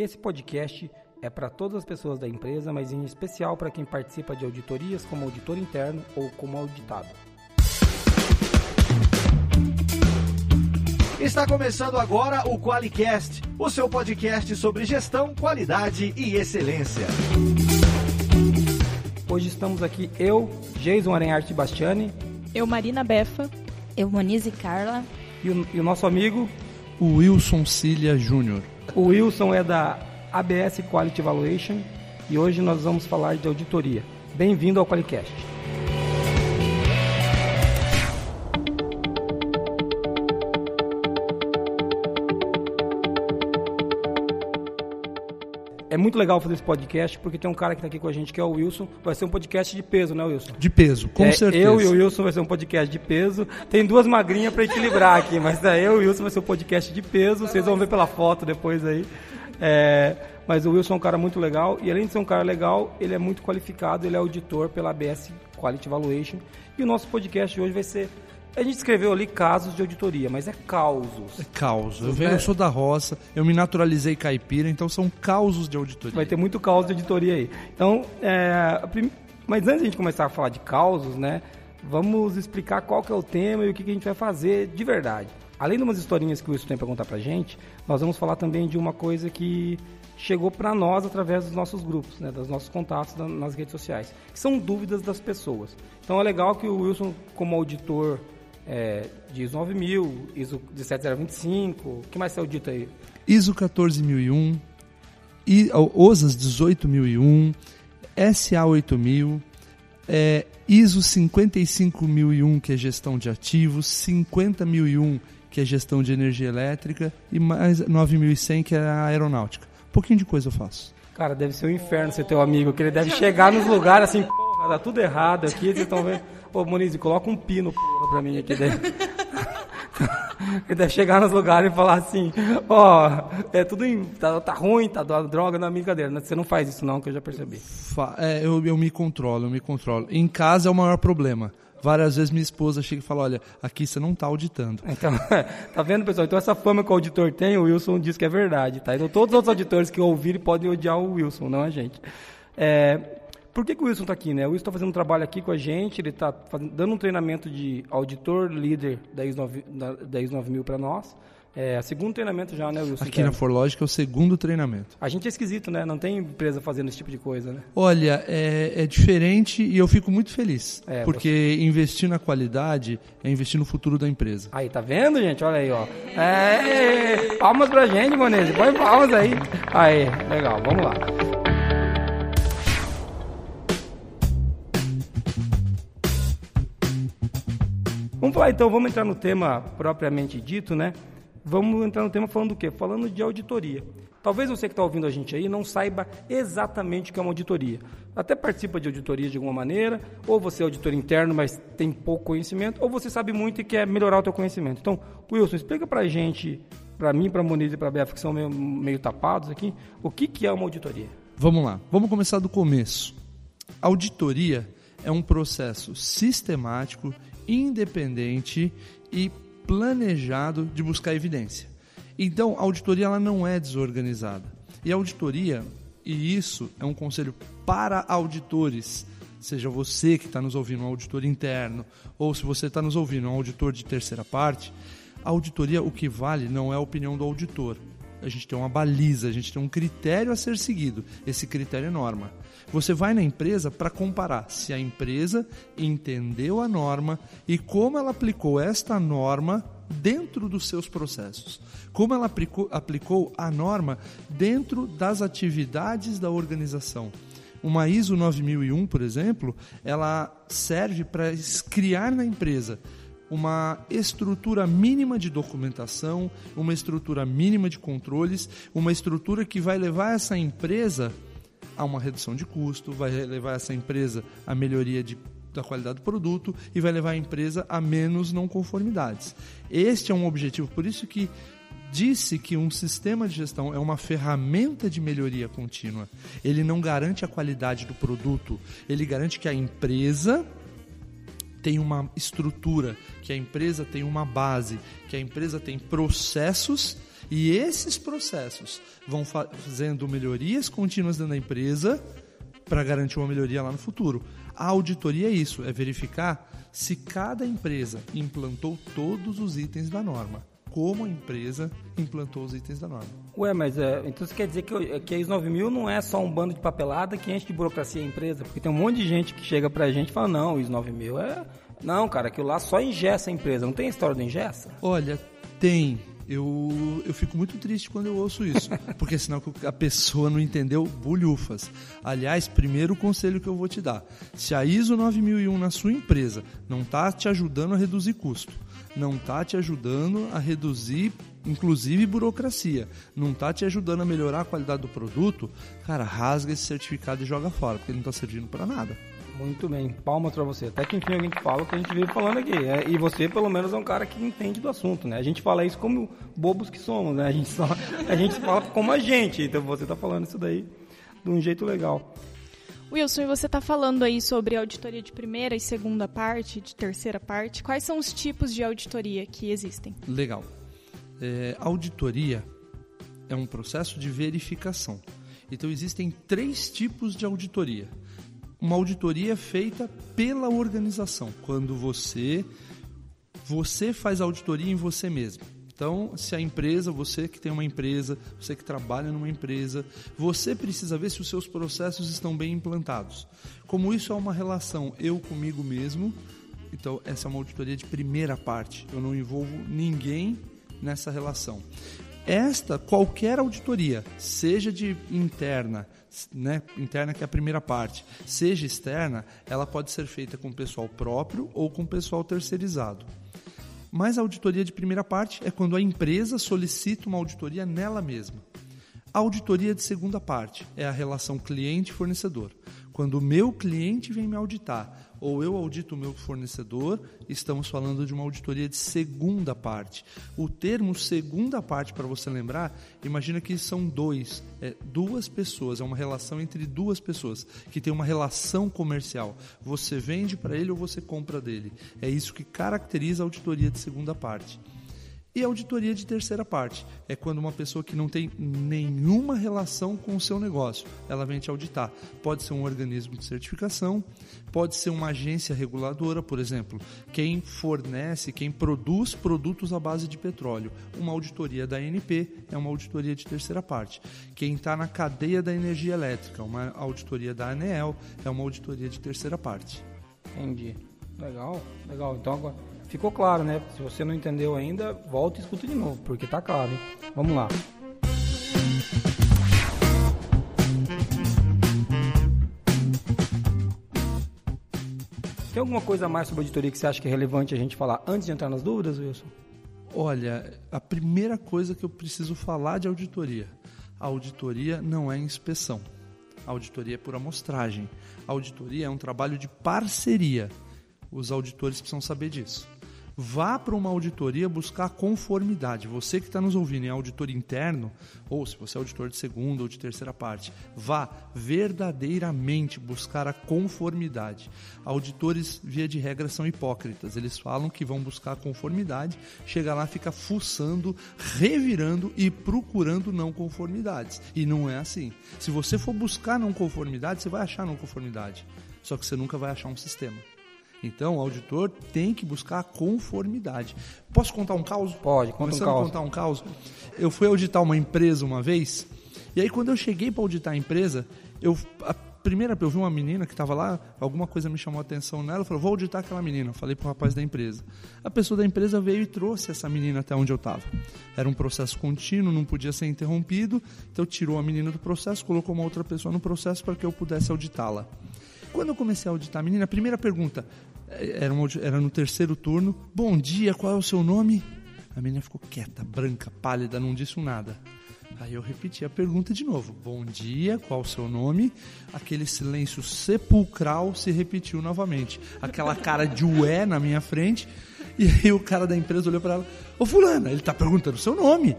Esse podcast é para todas as pessoas da empresa, mas em especial para quem participa de auditorias como auditor interno ou como auditado. Está começando agora o QualiCast, o seu podcast sobre gestão, qualidade e excelência. Hoje estamos aqui eu, Jason Arenharte Bastiani, eu Marina Befa, eu Monize Carla e o, e o nosso amigo o Wilson Cilia Júnior. O Wilson é da ABS Quality Evaluation e hoje nós vamos falar de auditoria. Bem-vindo ao Qualicast. É muito legal fazer esse podcast porque tem um cara que está aqui com a gente que é o Wilson. Vai ser um podcast de peso, né, Wilson? De peso, com é, certeza. Eu e o Wilson vai ser um podcast de peso. Tem duas magrinhas para equilibrar aqui, mas daí eu e o Wilson vai ser um podcast de peso. Vocês vão ver pela foto depois aí. É, mas o Wilson é um cara muito legal e além de ser um cara legal, ele é muito qualificado, ele é auditor pela ABS Quality Evaluation. E o nosso podcast hoje vai ser a gente escreveu ali casos de auditoria, mas é causos. É causos. Eu, venho, eu sou da roça, eu me naturalizei caipira, então são causos de auditoria. Vai ter muito caos de auditoria aí. Então, é, mas antes de a gente começar a falar de causos, né, vamos explicar qual que é o tema e o que, que a gente vai fazer de verdade. Além de umas historinhas que o Wilson tem para contar para gente, nós vamos falar também de uma coisa que chegou para nós através dos nossos grupos, né, dos nossos contatos nas redes sociais, que são dúvidas das pessoas. Então é legal que o Wilson, como auditor é, ISO 9000, ISO 17025, o que mais você audita aí? ISO 14001, OSAS 18001, SA 8000, é, ISO 55001, que é gestão de ativos, 50001, que é gestão de energia elétrica, e mais 9100, que é a aeronáutica. Um pouquinho de coisa eu faço. Cara, deve ser um inferno ser teu amigo, que ele deve chegar nos lugares assim, porra, tá tudo errado aqui, vocês estão vendo. Ô, Moniz, coloca um pino porra, pra mim aqui dentro. Ele deve chegar nos lugares e falar assim, ó, oh, é tudo em, tá, tá, ruim, tá droga, não é brincadeira. Você não faz isso não, que eu já percebi. É, eu, eu me controlo, eu me controlo. Em casa é o maior problema. Várias vezes minha esposa chega e fala, olha, aqui você não está auditando. Então, tá vendo, pessoal? Então essa fama que o auditor tem, o Wilson diz que é verdade, tá? Então todos os outros auditores que ouvirem podem odiar o Wilson, não a gente. É, por que, que o Wilson está aqui? Né? O Wilson está fazendo um trabalho aqui com a gente, ele está dando um treinamento de auditor líder da ISO, 9, da, da ISO 9000 para nós. É o segundo treinamento já, né, Wilson? Aqui na Forlogic é o segundo treinamento. A gente é esquisito, né? Não tem empresa fazendo esse tipo de coisa, né? Olha, é, é diferente e eu fico muito feliz. É, porque você... investir na qualidade é investir no futuro da empresa. Aí, tá vendo, gente? Olha aí, ó. É, palmas pra gente, Monese. Põe palmas aí. Aí, legal, vamos lá. Vamos falar então, vamos entrar no tema propriamente dito, né? Vamos entrar no tema falando do quê? Falando de auditoria. Talvez você que está ouvindo a gente aí não saiba exatamente o que é uma auditoria. Até participa de auditoria de alguma maneira, ou você é auditor interno, mas tem pouco conhecimento, ou você sabe muito e quer melhorar o seu conhecimento. Então, Wilson, explica para a gente, para mim, para a Moniz e para a Bef, que são meio, meio tapados aqui, o que, que é uma auditoria. Vamos lá, vamos começar do começo. Auditoria é um processo sistemático independente e planejado de buscar evidência. Então, a auditoria ela não é desorganizada. E a auditoria, e isso é um conselho para auditores, seja você que está nos ouvindo, um auditor interno, ou se você está nos ouvindo, um auditor de terceira parte, a auditoria, o que vale não é a opinião do auditor. A gente tem uma baliza, a gente tem um critério a ser seguido. Esse critério é norma. Você vai na empresa para comparar se a empresa entendeu a norma e como ela aplicou esta norma dentro dos seus processos. Como ela aplicou, a norma dentro das atividades da organização. Uma ISO 9001, por exemplo, ela serve para criar na empresa uma estrutura mínima de documentação, uma estrutura mínima de controles, uma estrutura que vai levar essa empresa a uma redução de custo, vai levar essa empresa a melhoria de, da qualidade do produto e vai levar a empresa a menos não conformidades. Este é um objetivo, por isso que disse que um sistema de gestão é uma ferramenta de melhoria contínua. Ele não garante a qualidade do produto, ele garante que a empresa tem uma estrutura, que a empresa tem uma base, que a empresa tem processos E esses processos vão fazendo melhorias contínuas dentro da empresa para garantir uma melhoria lá no futuro. A auditoria é isso, é verificar se cada empresa implantou todos os itens da norma. Como a empresa implantou os itens da norma. Ué, mas é, então você quer dizer que, que a ISO 9000 não é só um bando de papelada que enche de burocracia a empresa? Porque tem um monte de gente que chega pra gente e fala, não, o ISO 9000 é... Não, cara, aquilo lá só ingessa a empresa. Não tem história do ingessa? Olha, tem eu, eu fico muito triste quando eu ouço isso, porque senão a pessoa não entendeu bulhufas. Aliás, primeiro conselho que eu vou te dar: se a ISO 9001 na sua empresa não está te ajudando a reduzir custo, não está te ajudando a reduzir, inclusive, burocracia, não está te ajudando a melhorar a qualidade do produto, cara, rasga esse certificado e joga fora, porque ele não está servindo para nada. Muito bem, palmas para você. Até que enfim alguém que fala o que a gente veio falando aqui. É, e você, pelo menos, é um cara que entende do assunto, né? A gente fala isso como bobos que somos, né? A gente, só, a gente fala como a gente. Então você está falando isso daí de um jeito legal. Wilson, e você está falando aí sobre auditoria de primeira e segunda parte, de terceira parte. Quais são os tipos de auditoria que existem? Legal. É, auditoria é um processo de verificação. Então existem três tipos de auditoria uma auditoria feita pela organização, quando você você faz auditoria em você mesmo. Então, se a empresa, você que tem uma empresa, você que trabalha numa empresa, você precisa ver se os seus processos estão bem implantados. Como isso é uma relação eu comigo mesmo, então essa é uma auditoria de primeira parte. Eu não envolvo ninguém nessa relação. Esta, qualquer auditoria, seja de interna, né, interna que é a primeira parte, seja externa, ela pode ser feita com pessoal próprio ou com pessoal terceirizado. Mas a auditoria de primeira parte é quando a empresa solicita uma auditoria nela mesma. A auditoria de segunda parte é a relação cliente-fornecedor. Quando o meu cliente vem me auditar ou eu audito o meu fornecedor, estamos falando de uma auditoria de segunda parte. O termo segunda parte, para você lembrar, imagina que são dois, é, duas pessoas, é uma relação entre duas pessoas que tem uma relação comercial. Você vende para ele ou você compra dele. É isso que caracteriza a auditoria de segunda parte. E auditoria de terceira parte é quando uma pessoa que não tem nenhuma relação com o seu negócio, ela vem te auditar. Pode ser um organismo de certificação, pode ser uma agência reguladora, por exemplo, quem fornece, quem produz produtos à base de petróleo. Uma auditoria da ANP é uma auditoria de terceira parte. Quem está na cadeia da energia elétrica, uma auditoria da ANEEL, é uma auditoria de terceira parte. Entendi. Legal, legal. Então agora ficou claro, né? Se você não entendeu ainda, volta e escuta de novo, porque tá claro, hein? Vamos lá. Tem alguma coisa a mais sobre auditoria que você acha que é relevante a gente falar antes de entrar nas dúvidas, Wilson? Olha, a primeira coisa que eu preciso falar de auditoria. A auditoria não é inspeção. A auditoria é por amostragem. A auditoria é um trabalho de parceria. Os auditores precisam saber disso. Vá para uma auditoria buscar conformidade. Você que está nos ouvindo em auditor interno, ou se você é auditor de segunda ou de terceira parte, vá verdadeiramente buscar a conformidade. Auditores, via de regra, são hipócritas. Eles falam que vão buscar conformidade, chega lá, fica fuçando, revirando e procurando não conformidades. E não é assim. Se você for buscar não conformidade, você vai achar não conformidade. Só que você nunca vai achar um sistema. Então, o auditor tem que buscar conformidade. Posso contar um caos? Pode, conta Começando um caos. a contar um caos. Eu fui auditar uma empresa uma vez, e aí quando eu cheguei para auditar a empresa, eu a primeira eu vi uma menina que estava lá, alguma coisa me chamou a atenção nela, falou: "Vou auditar aquela menina". Eu falei para o rapaz da empresa. A pessoa da empresa veio e trouxe essa menina até onde eu estava. Era um processo contínuo, não podia ser interrompido, então tirou a menina do processo, colocou uma outra pessoa no processo para que eu pudesse auditá-la. Quando eu comecei a auditar a menina, a primeira pergunta era, uma, era no terceiro turno. Bom dia, qual é o seu nome? A menina ficou quieta, branca, pálida, não disse nada. Aí eu repeti a pergunta de novo. Bom dia, qual o seu nome? Aquele silêncio sepulcral se repetiu novamente. Aquela cara de ué na minha frente. E aí o cara da empresa olhou para ela: Ô Fulana, ele está perguntando o seu nome.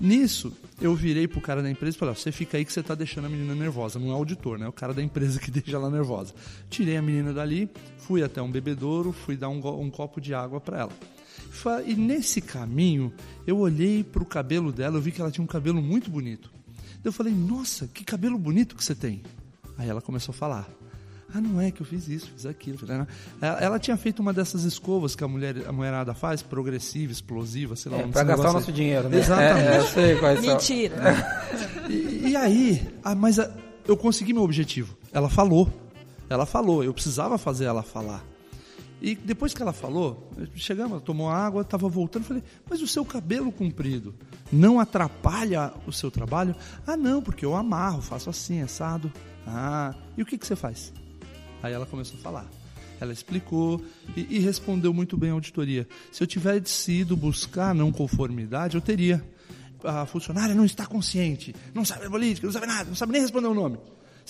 Nisso, eu virei pro cara da empresa e falei: Você fica aí que você tá deixando a menina nervosa. Não é auditor, né? É o cara da empresa que deixa ela nervosa. Tirei a menina dali, fui até um bebedouro, fui dar um, um copo de água para ela. E nesse caminho, eu olhei para o cabelo dela, eu vi que ela tinha um cabelo muito bonito. Eu falei, nossa, que cabelo bonito que você tem. Aí ela começou a falar. Ah, não é que eu fiz isso, fiz aquilo. Ela, ela tinha feito uma dessas escovas que a, mulher, a mulherada faz, progressiva, explosiva, sei lá. É, pra gastar o nosso aí. dinheiro, né? Exatamente. É, eu sei quais são. Mentira. E, e aí, ah, mas ah, eu consegui meu objetivo. Ela falou. Ela falou. Eu precisava fazer ela falar. E depois que ela falou, chegamos, ela tomou água, estava voltando, falei, mas o seu cabelo comprido não atrapalha o seu trabalho? Ah, não, porque eu amarro, faço assim, assado. Ah, e o que, que você faz? Aí ela começou a falar. Ela explicou e, e respondeu muito bem a auditoria. Se eu tivesse ido buscar não conformidade, eu teria. A funcionária não está consciente, não sabe a política, não sabe nada, não sabe nem responder o nome.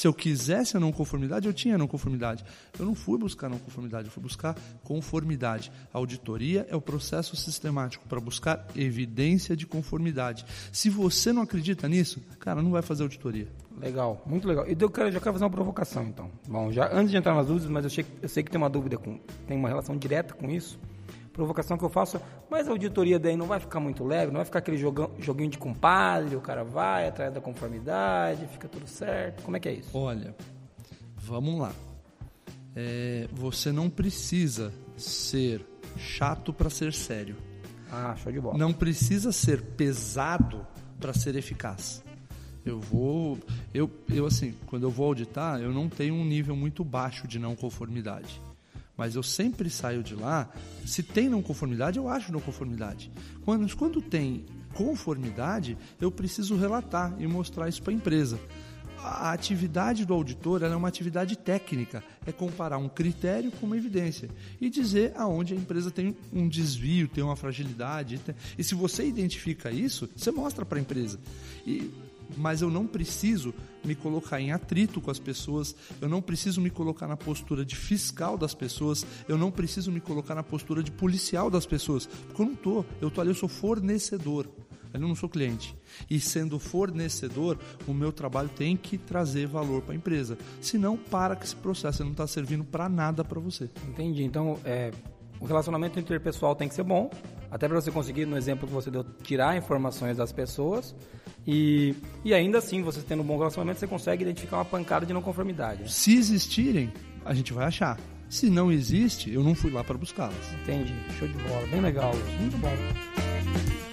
Se eu quisesse a não conformidade, eu tinha a não conformidade. Eu não fui buscar não conformidade, eu fui buscar conformidade. A auditoria é o processo sistemático para buscar evidência de conformidade. Se você não acredita nisso, cara, não vai fazer auditoria. Legal, muito legal. E eu quero, já quero fazer uma provocação, então. Bom, já antes de entrar nas dúvidas, mas eu sei, eu sei que tem uma dúvida com, tem uma relação direta com isso. Provocação que eu faço, é, mas a auditoria daí não vai ficar muito leve, não vai ficar aquele jogão, joguinho de compadre, o cara vai atrás da conformidade, fica tudo certo. Como é que é isso? Olha, vamos lá. É, você não precisa ser chato para ser sério. Ah, show de bola. Não precisa ser pesado para ser eficaz. Eu vou, eu, eu assim, quando eu vou auditar, eu não tenho um nível muito baixo de não conformidade. Mas eu sempre saio de lá, se tem não conformidade, eu acho não conformidade. Quando, quando tem conformidade, eu preciso relatar e mostrar isso para a empresa. A atividade do auditor é uma atividade técnica, é comparar um critério com uma evidência e dizer aonde a empresa tem um desvio, tem uma fragilidade. E se você identifica isso, você mostra para a empresa. E, mas eu não preciso me colocar em atrito com as pessoas, eu não preciso me colocar na postura de fiscal das pessoas, eu não preciso me colocar na postura de policial das pessoas, porque eu não tô, eu tô ali, eu sou fornecedor. Eu não sou cliente. E sendo fornecedor, o meu trabalho tem que trazer valor para a empresa. Senão, para que esse processo não está servindo para nada para você. Entendi. Então, é, o relacionamento interpessoal tem que ser bom, até para você conseguir, no exemplo que você deu, tirar informações das pessoas. E, e ainda assim, você tendo um bom relacionamento, você consegue identificar uma pancada de não conformidade. né? Se existirem, a gente vai achar. Se não existe, eu não fui lá para buscá-las. Entendi. Show de bola. Bem legal. Muito bom.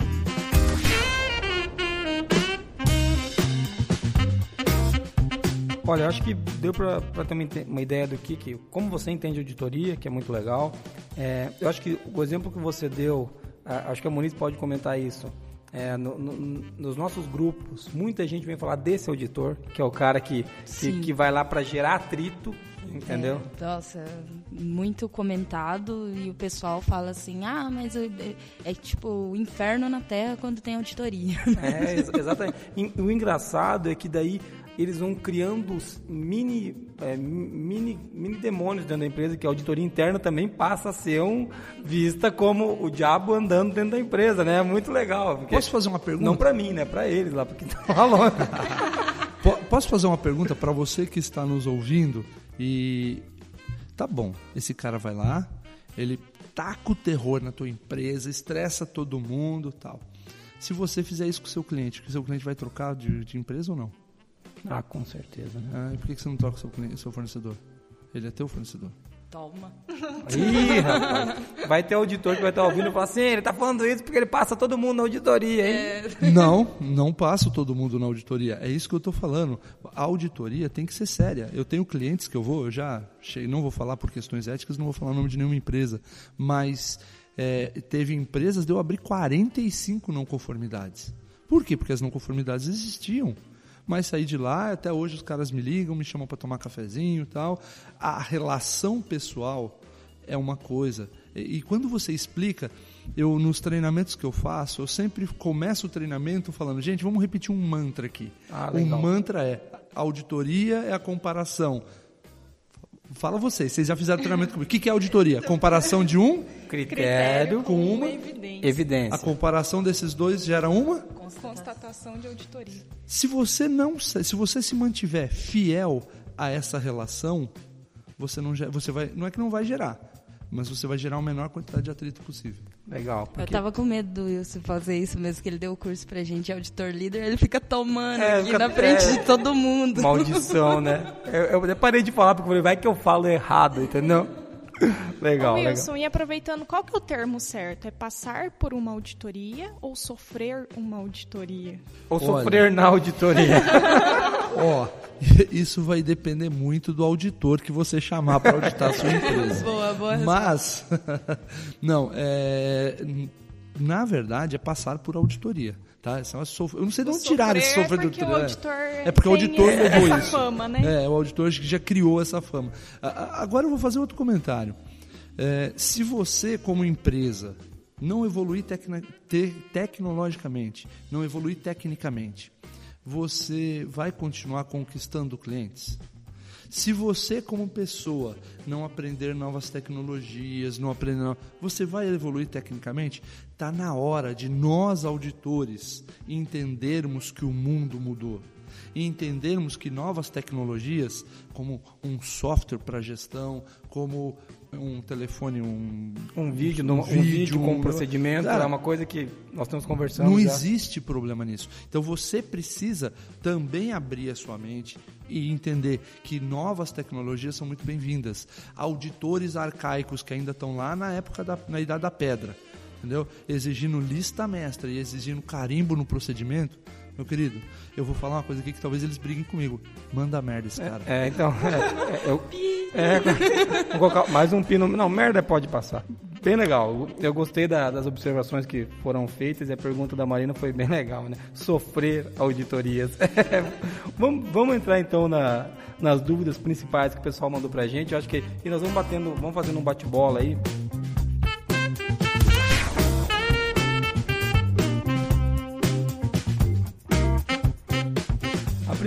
Olha, acho que deu para ter uma, ideia do que, que, como você entende auditoria, que é muito legal. É, eu acho que o exemplo que você deu, acho que a Moniz pode comentar isso. É, no- no- nos nossos grupos, muita gente vem falar desse auditor, que é o cara que, que, que vai lá para gerar atrito, entendeu? É, nossa, muito comentado e o pessoal fala assim, ah, mas é, é tipo o inferno na Terra quando tem auditoria. É, ex- exatamente. E o engraçado é que daí eles vão criando mini, é, mini, mini demônios dentro da empresa, que a auditoria interna também passa a ser um, vista como o diabo andando dentro da empresa, né? É muito legal. Posso fazer uma pergunta? Não pra mim, né? Pra eles lá, porque estão lá longe. Po- Posso fazer uma pergunta para você que está nos ouvindo e tá bom, esse cara vai lá, ele taca o terror na tua empresa, estressa todo mundo, tal. Se você fizer isso com o seu cliente, o seu cliente vai trocar de, de empresa ou não? Ah, com certeza, né? Ah, e por que você não troca o seu, seu fornecedor? Ele é teu fornecedor. Toma. Ih, rapaz. Vai ter auditor que vai estar ouvindo e falar assim, ele tá falando isso porque ele passa todo mundo na auditoria, hein? Não, não passo todo mundo na auditoria. É isso que eu estou falando. A auditoria tem que ser séria. Eu tenho clientes que eu vou, eu já cheguei, não vou falar por questões éticas, não vou falar o nome de nenhuma empresa, mas é, teve empresas de eu abrir 45 não conformidades. Por quê? Porque as não conformidades existiam. Mas saí de lá, até hoje os caras me ligam, me chamam para tomar cafezinho e tal. A relação pessoal é uma coisa. E, e quando você explica, eu nos treinamentos que eu faço, eu sempre começo o treinamento falando, gente, vamos repetir um mantra aqui. Ah, o mantra é auditoria é a comparação. Fala vocês, vocês já fizeram treinamento comigo. O que que é auditoria? Comparação de um Critério com uma. evidência. Evidência. A comparação desses dois gera uma. Constatação de auditoria. Se você não, se você se mantiver fiel a essa relação, você não, você vai, não é que não vai gerar, mas você vai gerar a menor quantidade de atrito possível. Legal. Eu tava com medo do Wilson fazer isso mesmo, que ele deu o curso pra gente, auditor líder, ele fica tomando É, aqui fica- na frente é. de todo mundo. Maldição, né? Eu, eu até parei de falar porque eu falei, vai que eu falo errado, entendeu? Legal, Ô, legal. Wilson, e aproveitando, qual que é o termo certo? É passar por uma auditoria ou sofrer uma auditoria? Ou Olha. sofrer na auditoria. Ó, isso vai depender muito do auditor que você chamar para auditar a sua empresa. Boa, boa Mas, não, é, na verdade é passar por auditoria. Tá? Esse negócio de sof- Eu não sei de onde tiraram esse sofrer sofrer de porque o auditoria. auditor É porque o auditor levou isso. fama, né? É, o auditor que já criou essa fama. Agora eu vou fazer outro comentário. É, se você, como empresa, não evoluir tecna- te- tecnologicamente, não evoluir tecnicamente, você vai continuar conquistando clientes? Se você, como pessoa, não aprender novas tecnologias, não aprender, você vai evoluir tecnicamente? Está na hora de nós, auditores, entendermos que o mundo mudou e entendermos que novas tecnologias, como um software para gestão, como um telefone, um, Um vídeo, um, vídeo com um procedimento, Cara, é uma coisa que nós estamos conversando. não já. existe problema nisso. Então você precisa também abrir a sua mente e entender que novas tecnologias são muito bem-vindas. Auditores arcaicos que ainda estão lá na época da na idade da pedra, entendeu? Exigindo lista mestra e exigindo carimbo no procedimento. Meu querido, eu vou falar uma coisa aqui que talvez eles briguem comigo. Manda merda esse cara. É, então. É, é, eu, é, vou colocar mais um pino. Não, merda pode passar. Bem legal. Eu gostei da- das observações que foram feitas e a pergunta da Marina foi bem legal, né? Sofrer auditorias. vamos, vamos entrar então na- nas dúvidas principais que o pessoal mandou pra gente. Eu acho que e nós vamos batendo, vamos fazendo um bate-bola aí.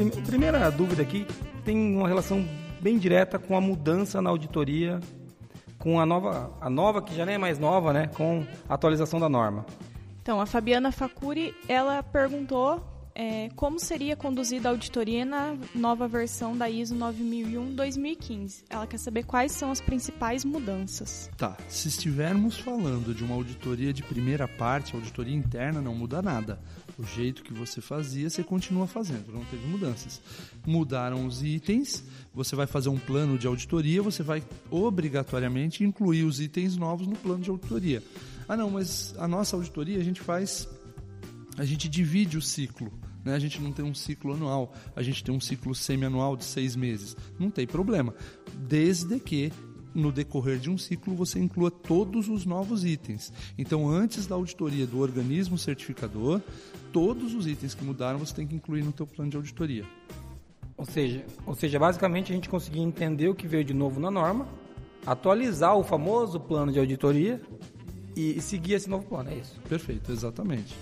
Prim- primeira dúvida aqui tem uma relação bem direta com a mudança na auditoria, com a nova, a nova que já nem é mais nova, né, com a atualização da norma. Então, a Fabiana Facuri, ela perguntou é, como seria conduzida a auditoria na nova versão da ISO 9001-2015. Ela quer saber quais são as principais mudanças. Tá, se estivermos falando de uma auditoria de primeira parte, auditoria interna não muda nada. O jeito que você fazia, você continua fazendo, não teve mudanças. Mudaram os itens, você vai fazer um plano de auditoria, você vai obrigatoriamente incluir os itens novos no plano de auditoria. Ah, não, mas a nossa auditoria a gente faz a gente divide o ciclo. Né? A gente não tem um ciclo anual, a gente tem um ciclo semianual de seis meses. Não tem problema. Desde que no decorrer de um ciclo você inclua todos os novos itens. Então, antes da auditoria do organismo certificador, todos os itens que mudaram você tem que incluir no teu plano de auditoria. Ou seja, ou seja, basicamente a gente conseguir entender o que veio de novo na norma, atualizar o famoso plano de auditoria e, e seguir esse novo plano, é isso. Perfeito, exatamente.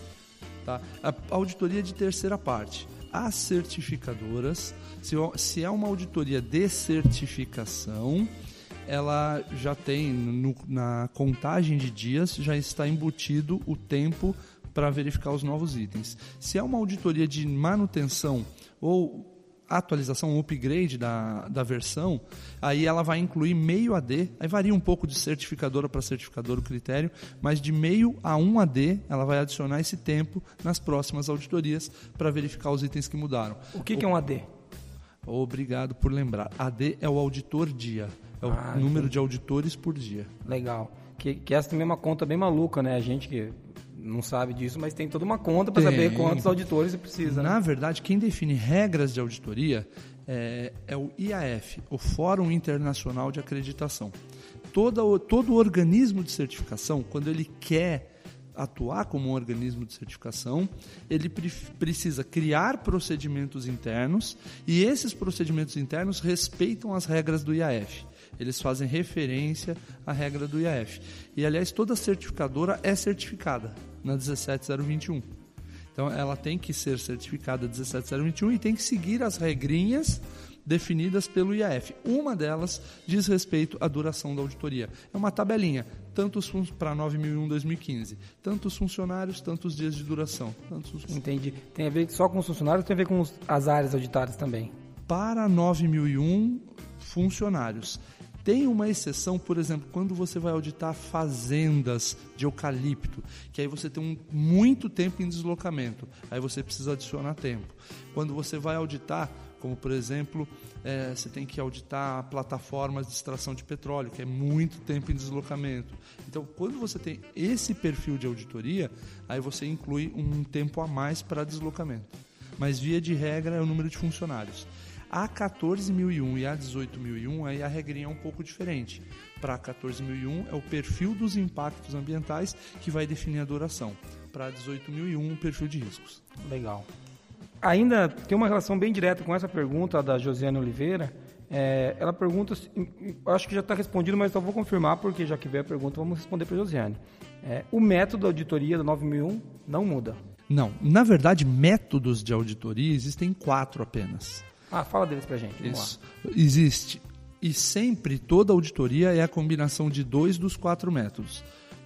Tá? A auditoria de terceira parte. As certificadoras, se, é uma auditoria de certificação, ela já tem no- na contagem de dias já está embutido o tempo para verificar os novos itens. Se é uma auditoria de manutenção ou atualização, upgrade da, da versão, aí ela vai incluir meio AD, aí varia um pouco de certificadora para certificadora o critério, mas de meio a 1 AD ela vai adicionar esse tempo nas próximas auditorias para verificar os itens que mudaram. O que, que é um AD? Obrigado por lembrar. AD é o auditor dia, é o Ah, número de auditores por dia. Legal. Que, que essa também é uma conta bem maluca, né? A gente que não sabe disso, mas tem toda uma conta para saber quantos auditores você precisa. né? Na verdade, quem define regras de auditoria é, é o IAF, o Fórum Internacional de Acreditação. Toda, o- todo organismo de certificação, quando ele quer atuar como um organismo de certificação, ele pre- precisa criar procedimentos internos e esses procedimentos internos respeitam as regras do IAF. Eles fazem referência à regra do IAF. E, aliás, toda certificadora é certificada na 17021. Então ela tem que ser certificada 17021 e tem que seguir as regrinhas definidas pelo IAF. Uma delas diz respeito à duração da auditoria. É uma tabelinha, tantos para 9001-2015, tantos funcionários, tantos dias de duração. Tantos... Entendi. Tem a ver só com os funcionários ou tem a ver com as áreas auditadas também? Para 9001 funcionários. Tem uma exceção, por exemplo, quando você vai auditar fazendas de eucalipto, que aí você tem um, muito tempo em deslocamento, aí você precisa adicionar tempo. Quando você vai auditar, como por exemplo, é, você tem que auditar plataformas de extração de petróleo, que é muito tempo em deslocamento. Então, quando você tem esse perfil de auditoria, aí você inclui um tempo a mais para deslocamento. Mas, via de regra, é o número de funcionários. A 14001 e a 18001, aí a regrinha é um pouco diferente. Para a 14001 é o perfil dos impactos ambientais que vai definir a duração. Para a 18001, o perfil de riscos. Legal. Ainda tem uma relação bem direta com essa pergunta da Josiane Oliveira. É, ela pergunta, acho que já está respondido, mas só vou confirmar, porque já que veio a pergunta, vamos responder para a Josiane. É, o método de auditoria da 9001 não muda. Não, na verdade, métodos de auditoria existem quatro apenas. Ah, fala deles pra gente. Isso. Existe. E sempre toda auditoria é a combinação de dois dos quatro métodos: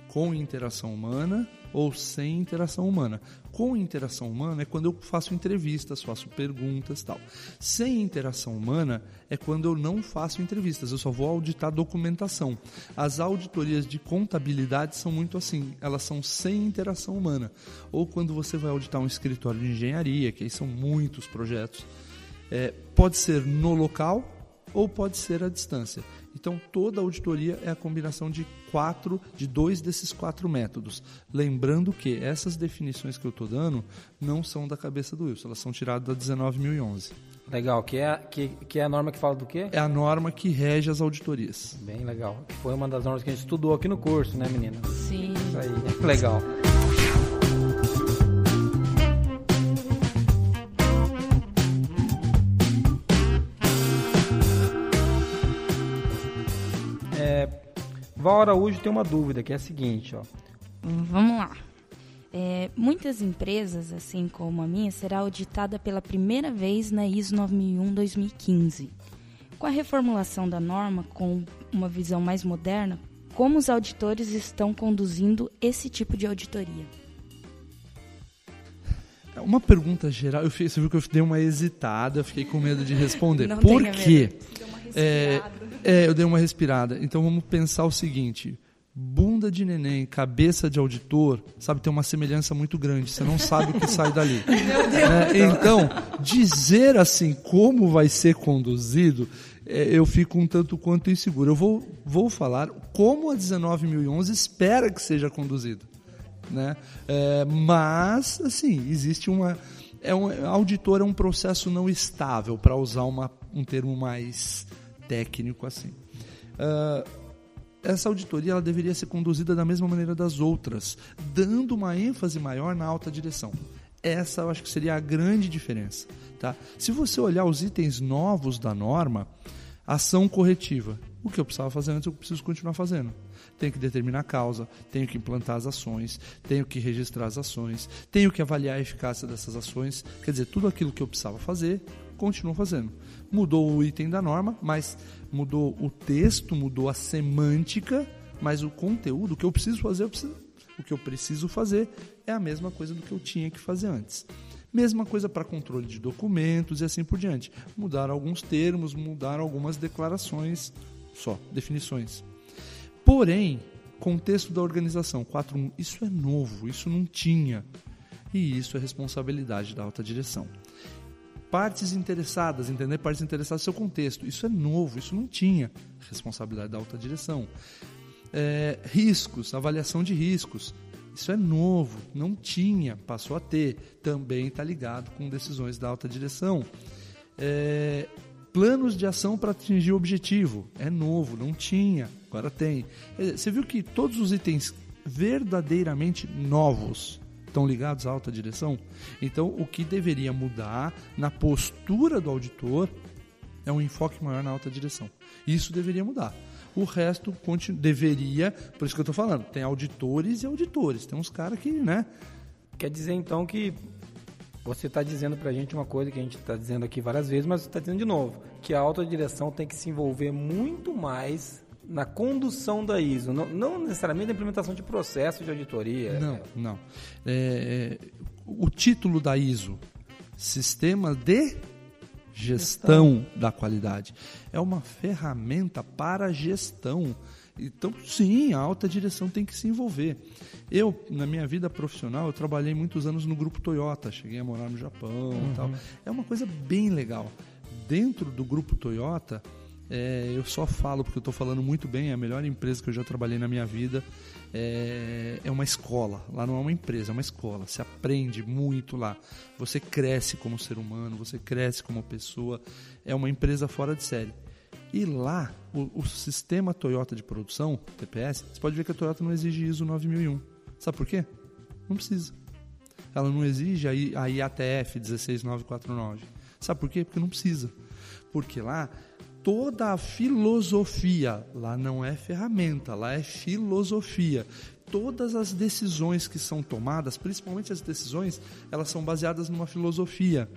com interação humana ou sem interação humana. Com interação humana é quando eu faço entrevistas, faço perguntas tal. Sem interação humana é quando eu não faço entrevistas, eu só vou auditar documentação. As auditorias de contabilidade são muito assim, elas são sem interação humana. Ou quando você vai auditar um escritório de engenharia, que aí são muitos projetos é, pode ser no local ou pode ser à distância. Então, toda auditoria é a combinação de quatro, de dois desses quatro métodos. Lembrando que essas definições que eu estou dando não são da cabeça do Wilson, elas são tiradas da 19.011. Legal, que é, que, que é a norma que fala do quê? É a norma que rege as auditorias. Bem legal. Foi uma das normas que a gente estudou aqui no curso, né, menina? Sim. Isso aí, legal. Val Araújo tem uma dúvida, que é a seguinte, ó. Vamos lá. É, muitas empresas, assim como a minha, será auditada pela primeira vez na ISO 9001-2015. Com a reformulação da norma, com uma visão mais moderna, como os auditores estão conduzindo esse tipo de auditoria? É uma pergunta geral, eu fiz, você viu que eu dei uma hesitada, eu fiquei com medo de responder. Não Por quê? medo. É, é, eu dei uma respirada. Então vamos pensar o seguinte: bunda de neném, cabeça de auditor, sabe, tem uma semelhança muito grande. Você não sabe o que sai dali. É, então, dizer assim como vai ser conduzido, é, eu fico um tanto quanto inseguro. Eu vou, vou falar como a 19.011 espera que seja conduzido. Né? É, mas, assim, existe uma. É um, auditor é um processo não estável, para usar uma, um termo mais técnico assim. Uh, essa auditoria ela deveria ser conduzida da mesma maneira das outras, dando uma ênfase maior na alta direção. Essa eu acho que seria a grande diferença. Tá? Se você olhar os itens novos da norma, ação corretiva. O que eu precisava fazer antes, eu preciso continuar fazendo. Tenho que determinar a causa, tenho que implantar as ações, tenho que registrar as ações, tenho que avaliar a eficácia dessas ações. Quer dizer, tudo aquilo que eu precisava fazer, continuo fazendo mudou o item da norma, mas mudou o texto, mudou a semântica, mas o conteúdo, o que eu preciso fazer, eu preciso, o que eu preciso fazer é a mesma coisa do que eu tinha que fazer antes. Mesma coisa para controle de documentos e assim por diante. Mudaram alguns termos, mudaram algumas declarações, só, definições. Porém, contexto da organização 4.1, isso é novo, isso não tinha. E isso é responsabilidade da alta direção partes interessadas, entender partes interessadas no seu contexto. Isso é novo, isso não tinha responsabilidade da alta direção. É, riscos, avaliação de riscos. Isso é novo, não tinha, passou a ter. Também está ligado com decisões da alta direção. É, planos de ação para atingir o objetivo. É novo, não tinha, agora tem. Você viu que todos os itens verdadeiramente novos estão ligados à alta direção. Então, o que deveria mudar na postura do auditor é um enfoque maior na alta direção. Isso deveria mudar. O resto deveria, por isso que eu estou falando, tem auditores e auditores. Tem uns caras que, né? Quer dizer então que você está dizendo para a gente uma coisa que a gente está dizendo aqui várias vezes, mas está dizendo de novo, que a alta direção tem que se envolver muito mais na condução da ISO, não, não, necessariamente na implementação de processo de auditoria. Não, não. É, é, o título da ISO, Sistema de gestão da qualidade. É uma ferramenta para gestão. Então, sim, a alta direção tem que se envolver. Eu, na minha vida profissional, eu trabalhei muitos anos no grupo Toyota, cheguei a morar no Japão uhum. e tal. É uma coisa bem legal. Dentro do grupo Toyota, é, eu só falo porque eu estou falando muito bem, é a melhor empresa que eu já trabalhei na minha vida. É, é uma escola, lá não é uma empresa, é uma escola. Você aprende muito lá. Você cresce como ser humano, você cresce como pessoa. É uma empresa fora de série. E lá, o, o sistema Toyota de produção, TPS, você pode ver que a Toyota não exige ISO 9001. Sabe por quê? Não precisa. Ela não exige a IATF 16949. Sabe por quê? Porque não precisa. Porque lá toda a filosofia, lá não é ferramenta, lá é filosofia. Todas as decisões que são tomadas, principalmente as decisões, elas são baseadas numa filosofia.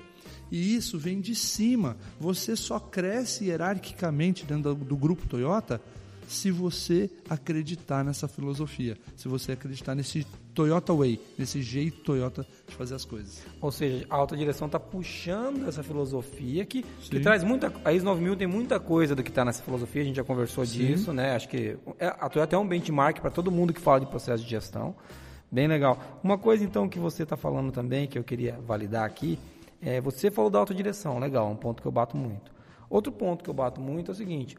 E isso vem de cima. Você só cresce hierarquicamente dentro do grupo Toyota se você acreditar nessa filosofia, se você acreditar nesse Toyota Way, nesse jeito Toyota de fazer as coisas. Ou seja, a alta direção está puxando essa filosofia que, que, traz muita. A ISO 9000 tem muita coisa do que está nessa filosofia, a gente já conversou Sim. disso, né? Acho que é, a Toyota é um benchmark para todo mundo que fala de processo de gestão. Bem legal. Uma coisa então que você está falando também, que eu queria validar aqui, é, você falou da autodireção, legal, um ponto que eu bato muito. Outro ponto que eu bato muito é o seguinte: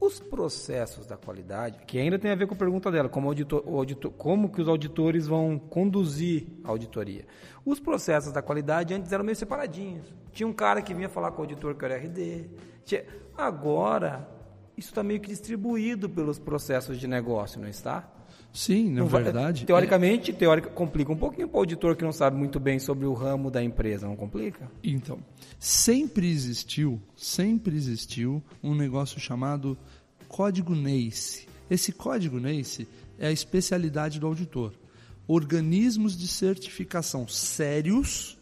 os processos da qualidade, que ainda tem a ver com a pergunta dela, como, auditor, auditor, como que os auditores vão conduzir a auditoria. Os processos da qualidade antes eram meio separadinhos. Tinha um cara que vinha falar com o auditor que era RD. Tinha... Agora, isso está meio que distribuído pelos processos de negócio, não está? Sim, na verdade. Teoricamente, é... teórica, complica um pouquinho para o auditor que não sabe muito bem sobre o ramo da empresa, não complica? Então, sempre existiu, sempre existiu um negócio chamado código NACE. Esse código NACE é a especialidade do auditor. Organismos de certificação sérios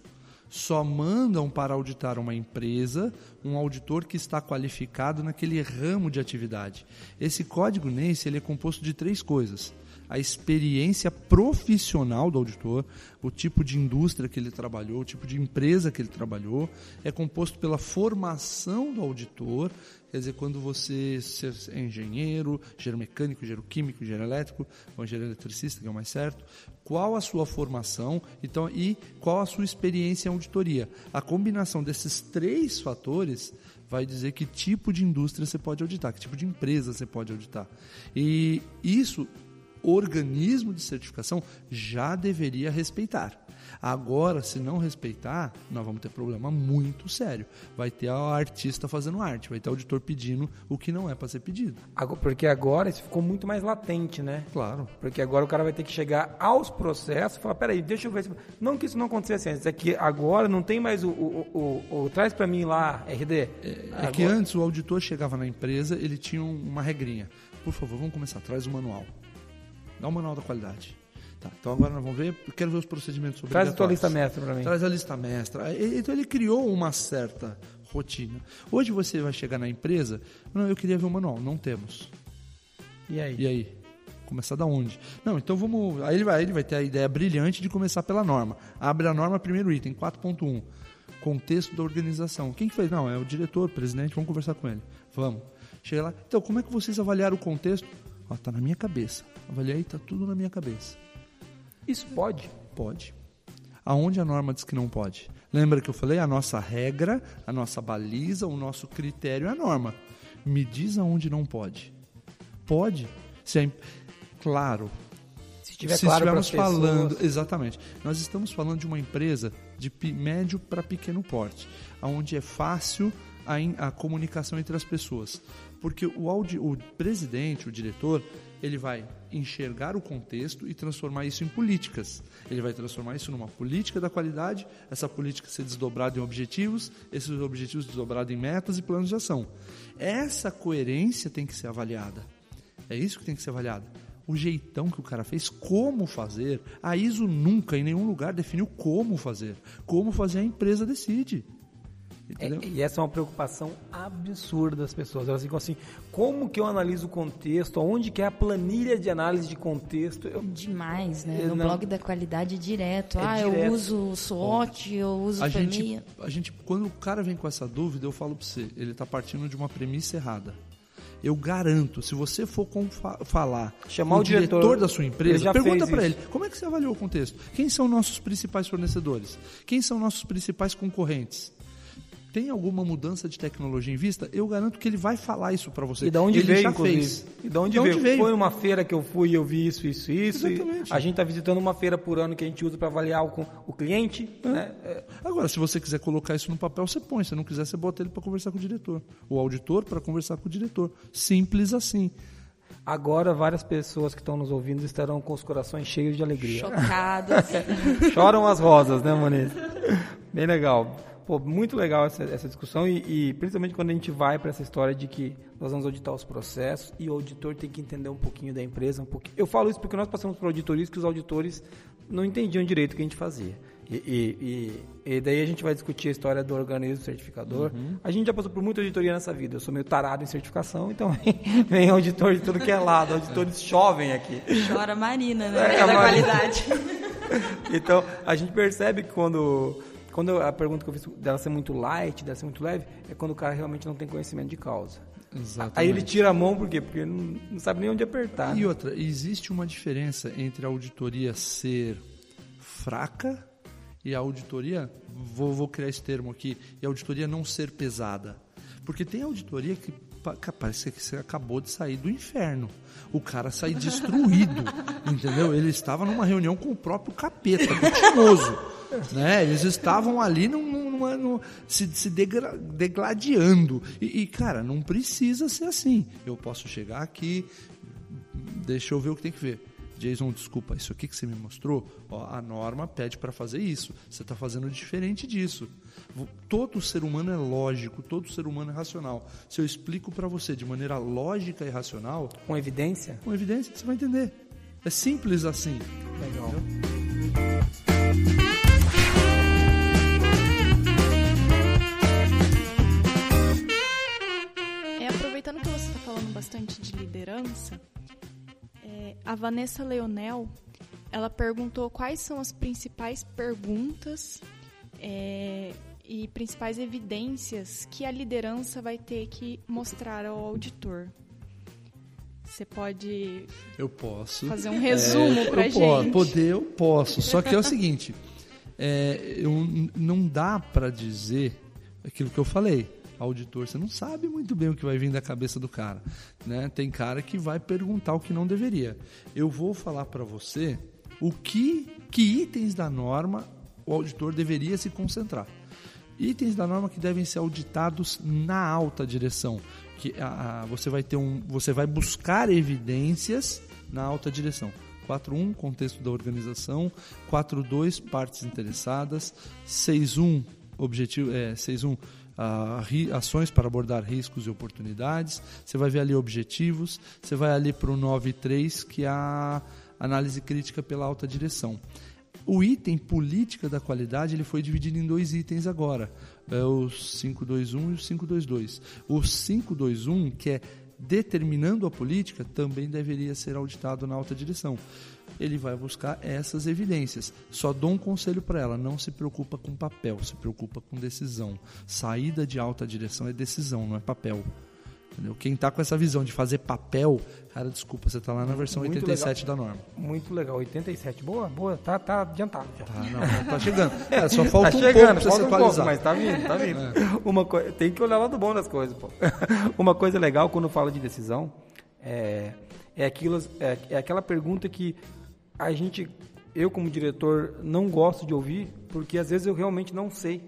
só mandam para auditar uma empresa um auditor que está qualificado naquele ramo de atividade. Esse código NACE ele é composto de três coisas a experiência profissional do auditor, o tipo de indústria que ele trabalhou, o tipo de empresa que ele trabalhou, é composto pela formação do auditor, quer dizer, quando você é engenheiro, engenheiro mecânico, engenheiro químico, engenheiro elétrico, ou engenheiro eletricista, que é o mais certo, qual a sua formação então, e qual a sua experiência em auditoria. A combinação desses três fatores vai dizer que tipo de indústria você pode auditar, que tipo de empresa você pode auditar. E isso organismo de certificação já deveria respeitar. Agora, se não respeitar, nós vamos ter problema muito sério. Vai ter o artista fazendo arte, vai ter o auditor pedindo o que não é para ser pedido. Porque agora isso ficou muito mais latente, né? Claro. Porque agora o cara vai ter que chegar aos processos e falar: peraí, deixa eu ver se. Não que isso não acontecesse antes, é que agora não tem mais o. o, o, o traz para mim lá, RD. É, é que antes o auditor chegava na empresa, ele tinha uma regrinha. Por favor, vamos começar, traz o manual. Dá o manual da qualidade. Tá, então agora nós vamos ver, quero ver os procedimentos sobre Traz a tua lista mestra para mim. Traz a lista mestra. Então ele criou uma certa rotina. Hoje você vai chegar na empresa, não, eu queria ver o manual, não temos. E aí? E aí? Começar da onde? Não, então vamos. Aí ele vai, ele vai ter a ideia brilhante de começar pela norma. Abre a norma, primeiro item, 4.1. Contexto da organização. Quem que fez? Não, é o diretor, o presidente, vamos conversar com ele. Vamos. Chega lá. Então, como é que vocês avaliaram o contexto? Ó, tá na minha cabeça. Avaliei, tá tudo na minha cabeça. Isso pode? Pode. Aonde a norma diz que não pode? Lembra que eu falei? A nossa regra, a nossa baliza, o nosso critério é a norma. Me diz aonde não pode. Pode. Se é, claro. Se, tiver se claro estivermos falando, pessoas... exatamente. Nós estamos falando de uma empresa de médio para pequeno porte, aonde é fácil a, a comunicação entre as pessoas. Porque o, o presidente, o diretor, ele vai enxergar o contexto e transformar isso em políticas. Ele vai transformar isso numa política da qualidade, essa política ser desdobrada em objetivos, esses objetivos desdobrados em metas e planos de ação. Essa coerência tem que ser avaliada. É isso que tem que ser avaliado. O jeitão que o cara fez, como fazer. A ISO nunca, em nenhum lugar, definiu como fazer. Como fazer, a empresa decide. É, e essa é uma preocupação absurda das pessoas. Elas ficam assim, como que eu analiso o contexto? Onde que é a planilha de análise de contexto? Eu... Demais, né? no não... blog da qualidade direto. É ah, direto. eu uso SWOT, eu uso a gente, a gente, quando o cara vem com essa dúvida, eu falo para você, ele está partindo de uma premissa errada. Eu garanto, se você for falar Chamar o, o diretor, diretor, da sua empresa, pergunta para ele, como é que você avaliou o contexto? Quem são nossos principais fornecedores? Quem são nossos principais concorrentes? Tem alguma mudança de tecnologia em vista, eu garanto que ele vai falar isso para você. E de onde ele veio, já fez. E de onde, de onde veio? veio? Foi uma feira que eu fui e eu vi isso, isso, isso. a gente está visitando uma feira por ano que a gente usa para avaliar o, o cliente. É. Né? É. Agora, se você quiser colocar isso no papel, você põe. Se não quiser, você bota ele para conversar com o diretor. O auditor para conversar com o diretor. Simples assim. Agora, várias pessoas que estão nos ouvindo estarão com os corações cheios de alegria. Chocadas. Choram as rosas, né, Moniz? Bem legal. Pô, muito legal essa, essa discussão e, e, principalmente quando a gente vai para essa história de que nós vamos auditar os processos e o auditor tem que entender um pouquinho da empresa, um pouquinho. Eu falo isso porque nós passamos por auditorias que os auditores não entendiam direito o que a gente fazia. E, e, e, daí a gente vai discutir a história do organismo certificador. Uhum. A gente já passou por muita auditoria nessa vida. Eu sou meio tarado em certificação, então vem auditor de tudo que é lado. Auditores chovem aqui. Chora Marina, né? É, a qualidade. então, a gente percebe que quando quando a pergunta que eu fiz dela ser muito light, dela ser muito leve, é quando o cara realmente não tem conhecimento de causa. Exatamente. Aí ele tira a mão por quê? Porque não, não sabe nem onde apertar. E né? outra, existe uma diferença entre a auditoria ser fraca e a auditoria, vou, vou criar esse termo aqui, e a auditoria não ser pesada. Porque tem auditoria que parece que você acabou de sair do inferno. O cara sai destruído, entendeu? Ele estava numa reunião com o próprio capeta, com né? Eles estavam ali num, numa, num, se, se degra, degladiando. E, e, cara, não precisa ser assim. Eu posso chegar aqui, deixa eu ver o que tem que ver. Jason, desculpa, isso aqui que você me mostrou, ó, a norma pede para fazer isso. Você está fazendo diferente disso. Todo ser humano é lógico, todo ser humano é racional. Se eu explico para você de maneira lógica e racional, com evidência, com evidência, você vai entender. É simples assim. Legal. É, bastante de liderança, é, a Vanessa Leonel ela perguntou quais são as principais perguntas é, e principais evidências que a liderança vai ter que mostrar ao auditor. Você pode eu posso fazer um resumo é, para gente? Posso, poder eu posso. Só que é o seguinte, é, eu, não dá para dizer aquilo que eu falei. Auditor, você não sabe muito bem o que vai vir da cabeça do cara, né? Tem cara que vai perguntar o que não deveria. Eu vou falar para você o que que itens da norma o auditor deveria se concentrar itens da norma que devem ser auditados na alta direção, que a, a, você vai ter um, você vai buscar evidências na alta direção. 4.1, contexto da organização. 4.2, partes interessadas. 6.1, objetivo, é, 6.1, ações para abordar riscos e oportunidades. Você vai ver ali objetivos. Você vai ali para o 9.3, que é a análise crítica pela alta direção. O item política da qualidade ele foi dividido em dois itens agora, é o 521 e o 522. O 521, que é determinando a política, também deveria ser auditado na alta direção. Ele vai buscar essas evidências. Só dou um conselho para ela: não se preocupa com papel, se preocupa com decisão. Saída de alta direção é decisão, não é papel. Entendeu? Quem está com essa visão de fazer papel, cara, desculpa, você está lá na versão Muito 87 legal. da norma. Muito legal, 87. Boa, boa, tá, tá adiantado já. Tá, não, tá chegando. É, só falta tá um chegando, pouco você atualizar. pouco, mas tá vindo, tá vindo. É. Uma co... Tem que olhar lá do bom das coisas, pô. Uma coisa legal quando fala de decisão é, é, aquilo, é, é aquela pergunta que a gente, eu como diretor, não gosto de ouvir, porque às vezes eu realmente não sei.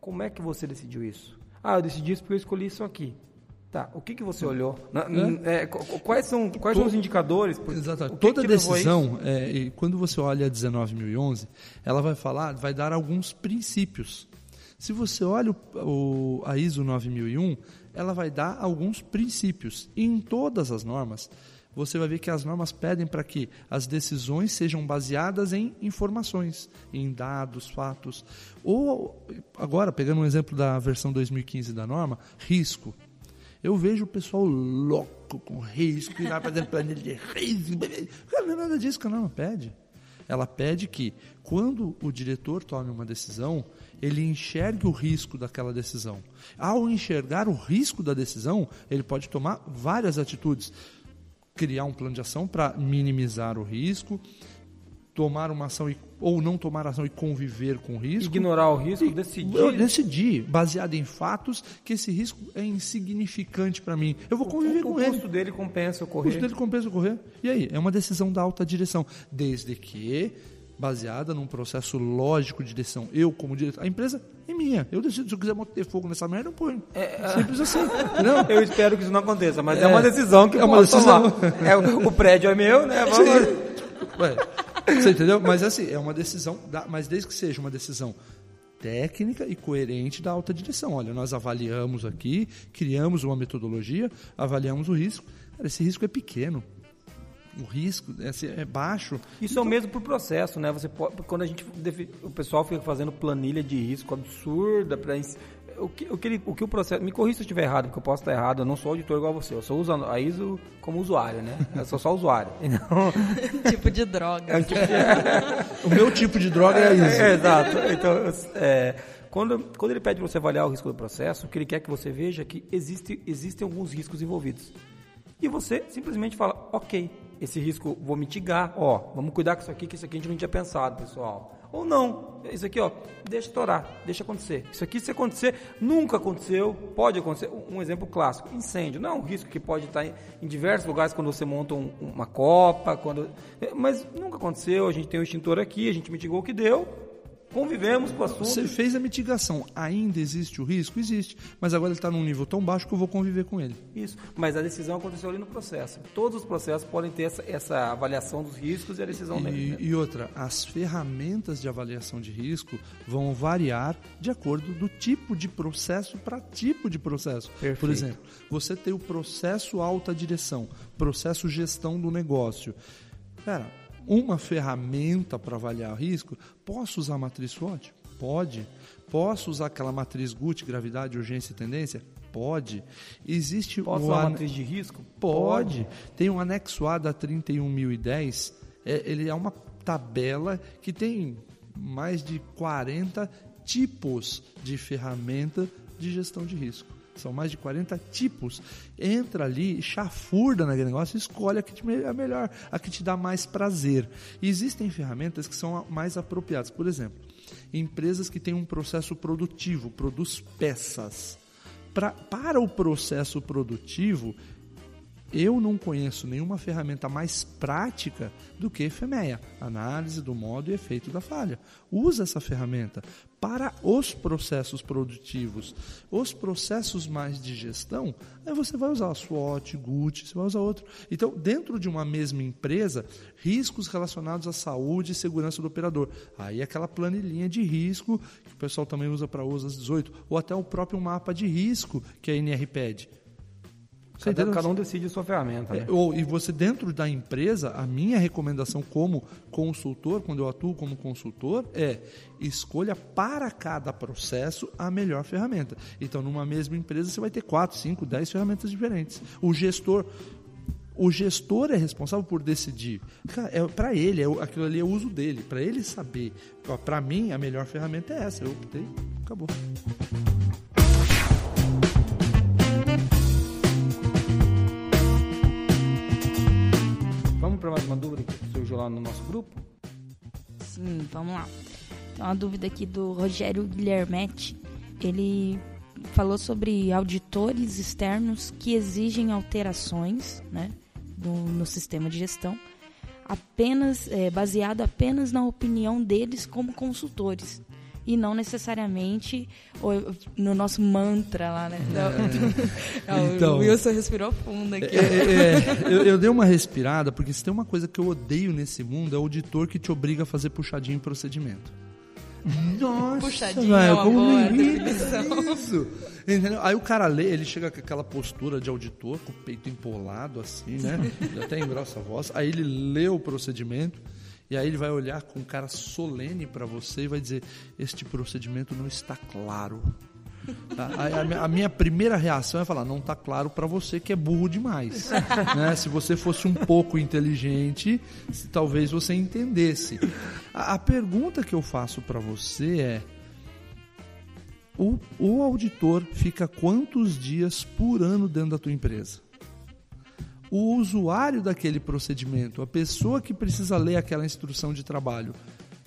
Como é que você decidiu isso? Ah, eu decidi isso porque eu escolhi isso aqui. Tá, o que, que você olhou? É? É, quais são, quais são os indicadores? Exato. Toda decisão, é, quando você olha a 19.011, ela vai falar, vai dar alguns princípios. Se você olha o, o, a ISO 9001, ela vai dar alguns princípios. E em todas as normas, você vai ver que as normas pedem para que as decisões sejam baseadas em informações, em dados, fatos. Ou, agora, pegando um exemplo da versão 2015 da norma, risco. Eu vejo o pessoal louco com risco, e vai fazendo planilha de risco. Não é nada disso que a norma pede. Ela pede que, quando o diretor tome uma decisão, ele enxergue o risco daquela decisão. Ao enxergar o risco da decisão, ele pode tomar várias atitudes criar um plano de ação para minimizar o risco, tomar uma ação e, ou não tomar ação e conviver com o risco. Ignorar o risco, decidir. decidir, baseado em fatos, que esse risco é insignificante para mim. Eu vou conviver o, com ele. O custo dele compensa o correr. O custo dele compensa o correr. E aí? É uma decisão da alta direção. Desde que baseada num processo lógico de decisão. Eu, como diretor, a empresa é minha. Eu decido se eu quiser ter fogo nessa merda, eu ponho. É, é, Simples assim. não? Eu espero que isso não aconteça, mas é, é uma decisão que é uma decisão. É, o, o, prédio é meu, né? Vamos... Ué, você entendeu? Mas assim, é uma decisão, da, mas desde que seja uma decisão técnica e coerente da alta direção. Olha, nós avaliamos aqui, criamos uma metodologia, avaliamos o risco. Cara, esse risco é pequeno o risco é, é baixo. Isso então, é o então mesmo para o processo, né? Você pode, quando a gente o pessoal fica fazendo planilha de risco absurda para o que, o, que ele, o que o processo. Me corrija se eu estiver errado, porque eu posso estar errado. Eu não sou auditor igual você. Eu sou usando a ISO como usuário, né? Eu sou só usuário. Então... tipo de droga. É um tipo de... o meu tipo de droga é a ISO. É, exato. Então, é, quando, quando ele pede para você avaliar o risco do processo, o que ele quer que você veja é que existe, existem alguns riscos envolvidos. E você simplesmente fala, ok, esse risco vou mitigar, ó, vamos cuidar com isso aqui, que isso aqui a gente não tinha pensado, pessoal. Ou não, isso aqui, ó, deixa estourar, deixa acontecer. Isso aqui, se acontecer, nunca aconteceu, pode acontecer. Um exemplo clássico, incêndio. Não é um risco que pode estar em, diversos lugares quando você monta um, uma copa, quando, mas nunca aconteceu, a gente tem um extintor aqui, a gente mitigou o que deu, convivemos com o assunto. Você fez a mitigação. Ainda existe o risco? Existe. Mas agora ele está num nível tão baixo que eu vou conviver com ele. Isso. Mas a decisão aconteceu ali no processo. Todos os processos podem ter essa, essa avaliação dos riscos e a decisão e, E outra, as ferramentas de avaliação de risco vão variar de acordo do tipo de processo para tipo de processo. Perfeito. Por exemplo, você tem o processo alta direção, processo gestão do negócio. Cara, uma ferramenta para avaliar o risco, posso usar a matriz SWOT? Pode. Posso usar aquela matriz GUT, gravidade, urgência e tendência? Pode. Existe Posso usar a matriz de risco? Pode. Pode. Tem um anexo A da 31010, é, ele é uma tabela que tem mais de 40 tipos de ferramenta de gestão de risco são mais de 40 tipos. Entra ali, chafurda naquele negócio escolhe a que te, a melhor, a que te dá mais prazer. E existem ferramentas que são mais apropriadas. Por exemplo, empresas que têm um processo produtivo, produz peças. Pra, para o processo produtivo, eu não conheço nenhuma ferramenta mais prática do que FEMEA, análise do modo e efeito da falha. Usa essa ferramenta para os processos produtivos. Os processos mais de gestão, aí você vai usar a SWOT, GUT, você vai usar outro. Então, dentro de uma mesma empresa, riscos relacionados à saúde e segurança do operador. Aí aquela planilhinha de risco que o pessoal também usa para USAS 18, ou até o próprio mapa de risco que a NR pede. Cada, cada, um decide a sua ferramenta. Né? É, ou, e você, dentro da empresa, a minha recomendação como consultor, quando eu atuo como consultor, é escolha para cada processo a melhor ferramenta. Então, numa mesma empresa, você vai ter 4, 5, 10 ferramentas diferentes. O gestor. O gestor é responsável por decidir. É, para ele, é, aquilo ali é o uso dele. Para ele saber. Para mim, a melhor ferramenta é essa. Eu optei, acabou. Para mais uma dúvida que surgiu lá no nosso grupo? Sim, vamos lá. Tem uma dúvida aqui do Rogério Guilhermetti. Ele falou sobre auditores externos que exigem alterações né, no, no sistema de gestão, apenas é, baseado apenas na opinião deles como consultores e não necessariamente no nosso mantra lá, né? Então, então, o Wilson respirou fundo aqui. É, é, é, eu, eu, dei uma respirada, porque se tem uma coisa que eu odeio nesse mundo é o auditor que te obriga a fazer puxadinho em procedimento. Nossa, Puxadinha é uma como boa definição. isso. Entendeu? Aí o cara lê, ele chega com aquela postura de auditor, com o peito empolado assim, né? Ele até engrossa a voz. Aí ele lê o procedimento e aí ele vai olhar com cara solene para você e vai dizer: Este procedimento não está claro. Tá? A, minha- a minha primeira reação é falar: Não está claro para você que é burro demais. né? Se você fosse um pouco inteligente, se- talvez você entendesse. A, a pergunta que eu faço para você é: o, o auditor fica quantos dias por ano dentro da tua empresa? O usuário daquele procedimento, a pessoa que precisa ler aquela instrução de trabalho,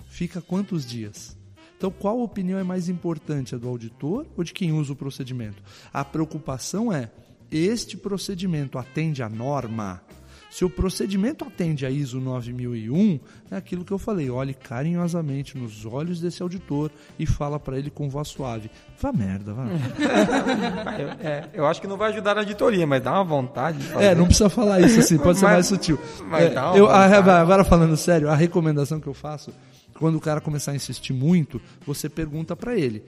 fica quantos dias? Então, qual opinião é mais importante, a do auditor ou de quem usa o procedimento? A preocupação é: este procedimento atende à norma? Se o procedimento atende a ISO 9001, é aquilo que eu falei, olhe carinhosamente nos olhos desse auditor e fala para ele com voz suave. Vá merda, vá. Eu, é, eu acho que não vai ajudar na auditoria, mas dá uma vontade de fazer. É, não precisa falar isso assim, pode ser Mas- mais sutil. mas É, dá uma eu, a- vontade. agora falando sério, a recomendação que eu faço, quando o cara começar a insistir muito, você pergunta para ele: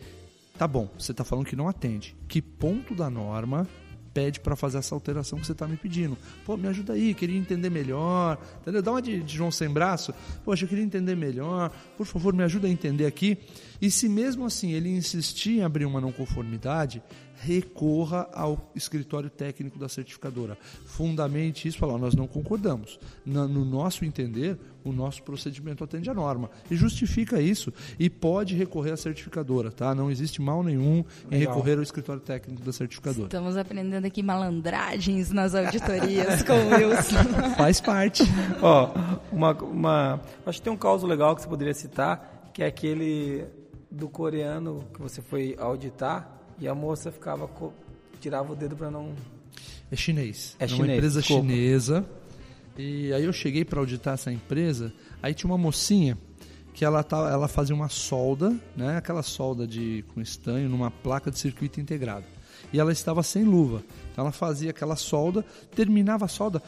tá bom, você tá falando que não atende. Que ponto da norma pede para fazer essa alteração que você tá me pedindo? Pô, me ajuda aí, queria entender melhor. Entendeu? Dá uma de, de João sem braço. Poxa, eu queria entender melhor. Por favor, me ajuda a entender aqui. E se mesmo assim ele insistir em abrir uma não conformidade, recorra ao escritório técnico da certificadora. Fundamente isso, falar, nós não concordamos. Na- no nosso entender, o nosso procedimento atende à norma. E justifica isso. E pode recorrer à certificadora, tá? Não existe mal nenhum em Legal. recorrer ao escritório técnico da certificadora. Estamos aprendendo aqui malandragens nas auditorias com o Wilson. Faz parte. Ó, uma, uma. Acho que tem um caso legal que você poderia citar, que é aquele do coreano que você foi auditar e a moça ficava. tirava o dedo para não. É chinês. É uma chinês, empresa desculpa. chinesa. E aí eu cheguei para auditar essa empresa, aí tinha uma mocinha que ela, tá, ela fazia uma solda, né, aquela solda de, com estanho numa placa de circuito integrado. E ela estava sem luva. Então ela fazia aquela solda, terminava a solda,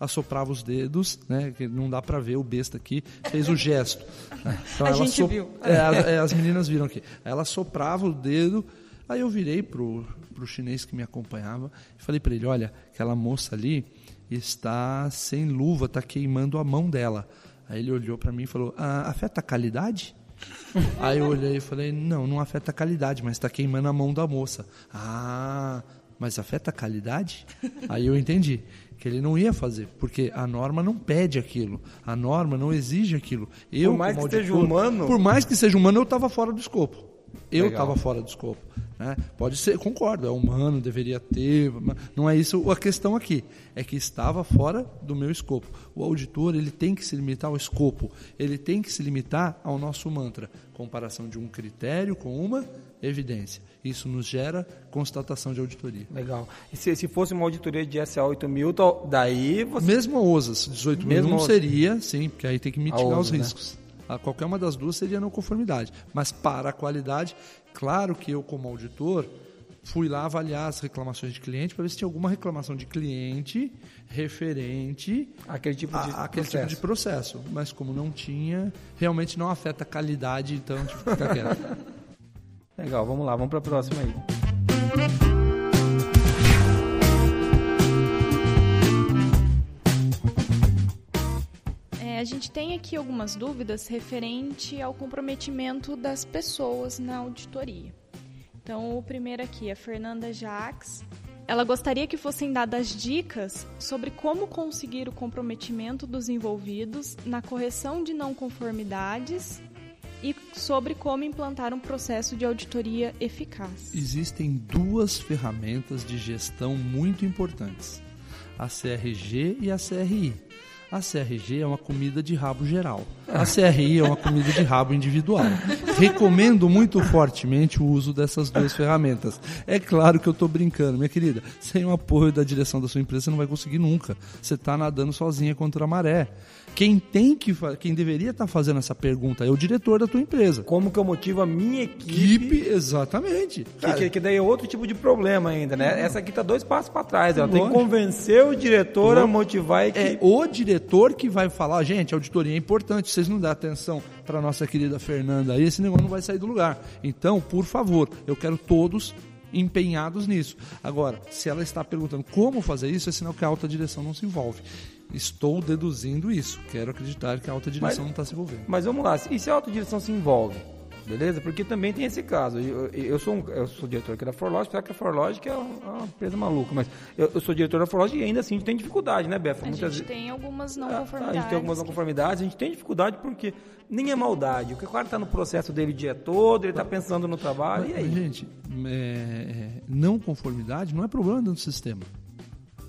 assoprava os dedos, né? Que não dá pra ver o besta aqui, fez o gesto. né? Então A ela gente viu. É, é, as meninas viram aqui. Aí Ela soprava o dedo, aí eu virei pro, pro chinês que me acompanhava e falei pra ele, olha, aquela moça ali está sem luva, está queimando a mão dela. Aí ele olhou pra mim e falou, ah, afeta a qualidade? Aí eu olhei e falei, não, não afeta a qualidade, mas está queimando a mão da moça. Ah, mas afeta a qualidade? Aí eu entendi que ele não ia fazer, porque a norma não pede aquilo, a norma não exige aquilo. Eu, mais como que seja auditor- humano- Por mais que seja humano, eu estava fora do escopo. Eu estava fora do escopo. Né? Pode ser, concordo, é humano, deveria ter, mas não é isso a questão aqui. É que estava fora do meu escopo. O auditor ele tem que se limitar ao escopo, ele tem que se limitar ao nosso mantra, comparação de um critério com uma evidência. Isso nos gera constatação de auditoria. Legal. E se, se fosse uma auditoria de SA 8000, tal- daí você. Mesmo a OSAS, 18 mil Mesmo não a OSAS. seria, sim, porque aí tem que mitigar os né? riscos. A qualquer uma das duas seria não conformidade. Mas para a qualidade, claro que eu, como auditor, fui lá avaliar as reclamações de cliente para ver se tinha alguma reclamação de cliente referente Aquele tipo de. a, aquele tipo de processo. processo. Mas como não tinha, realmente não afeta a qualidade, então tive que ficar quieto. Legal, vamos lá, vamos para a próxima aí. É, a gente tem aqui algumas dúvidas referente ao comprometimento das pessoas na auditoria. Então, o primeiro aqui a Fernanda Jacques. Ela gostaria que fossem dadas dicas sobre como conseguir o comprometimento dos envolvidos na correção de não conformidades e sobre como implantar um processo de auditoria eficaz. Existem duas ferramentas de gestão muito importantes: a CRG e a CRI. A CRG é uma comida de rabo geral. A CRI é uma comida de rabo individual. Recomendo muito fortemente o uso dessas duas ferramentas. É claro que eu estou brincando, minha querida. Sem o apoio da direção da sua empresa, você não vai conseguir nunca. Você está nadando sozinha contra a maré. Quem tem que, quem deveria estar fazendo essa pergunta é o diretor da tua empresa. Como que eu motivo a minha equipe? Equipe, exatamente. Que, que, que daí é outro tipo de problema ainda, né? Essa aqui tá dois passos para trás. Ela tem que Lógico. convencer o diretor a motivar a É equipe. o diretor diretor que vai falar, gente, a auditoria é importante, vocês não dão atenção para nossa querida Fernanda aí, esse negócio não vai sair do lugar. Então, por favor, eu quero todos empenhados nisso. Agora, se ela está perguntando como fazer isso, é sinal que a alta direção não se envolve. Estou deduzindo isso. Quero acreditar que a alta direção Mas- não está se envolvendo. Mas vamos lá, e se a autodireção se envolve? Beleza? Porque também tem esse caso. Eu, eu sou, um- eu sou diretor aqui da Forlogic, apesar que a Forlogic é uma uma empresa maluca, mas eu, eu sou diretor da Forlogic e ainda assim a gente tem dificuldade, né, Befa? A gente tem algumas não Ah, conformidades. A gente tem algumas não conformidades, a gente tem dificuldade porque nem é maldade. O cara está no processo dele o dia todo, ele está pensando no trabalho, e Mas, aí? gente, é, é, não conformidade não é problema dentro do sistema.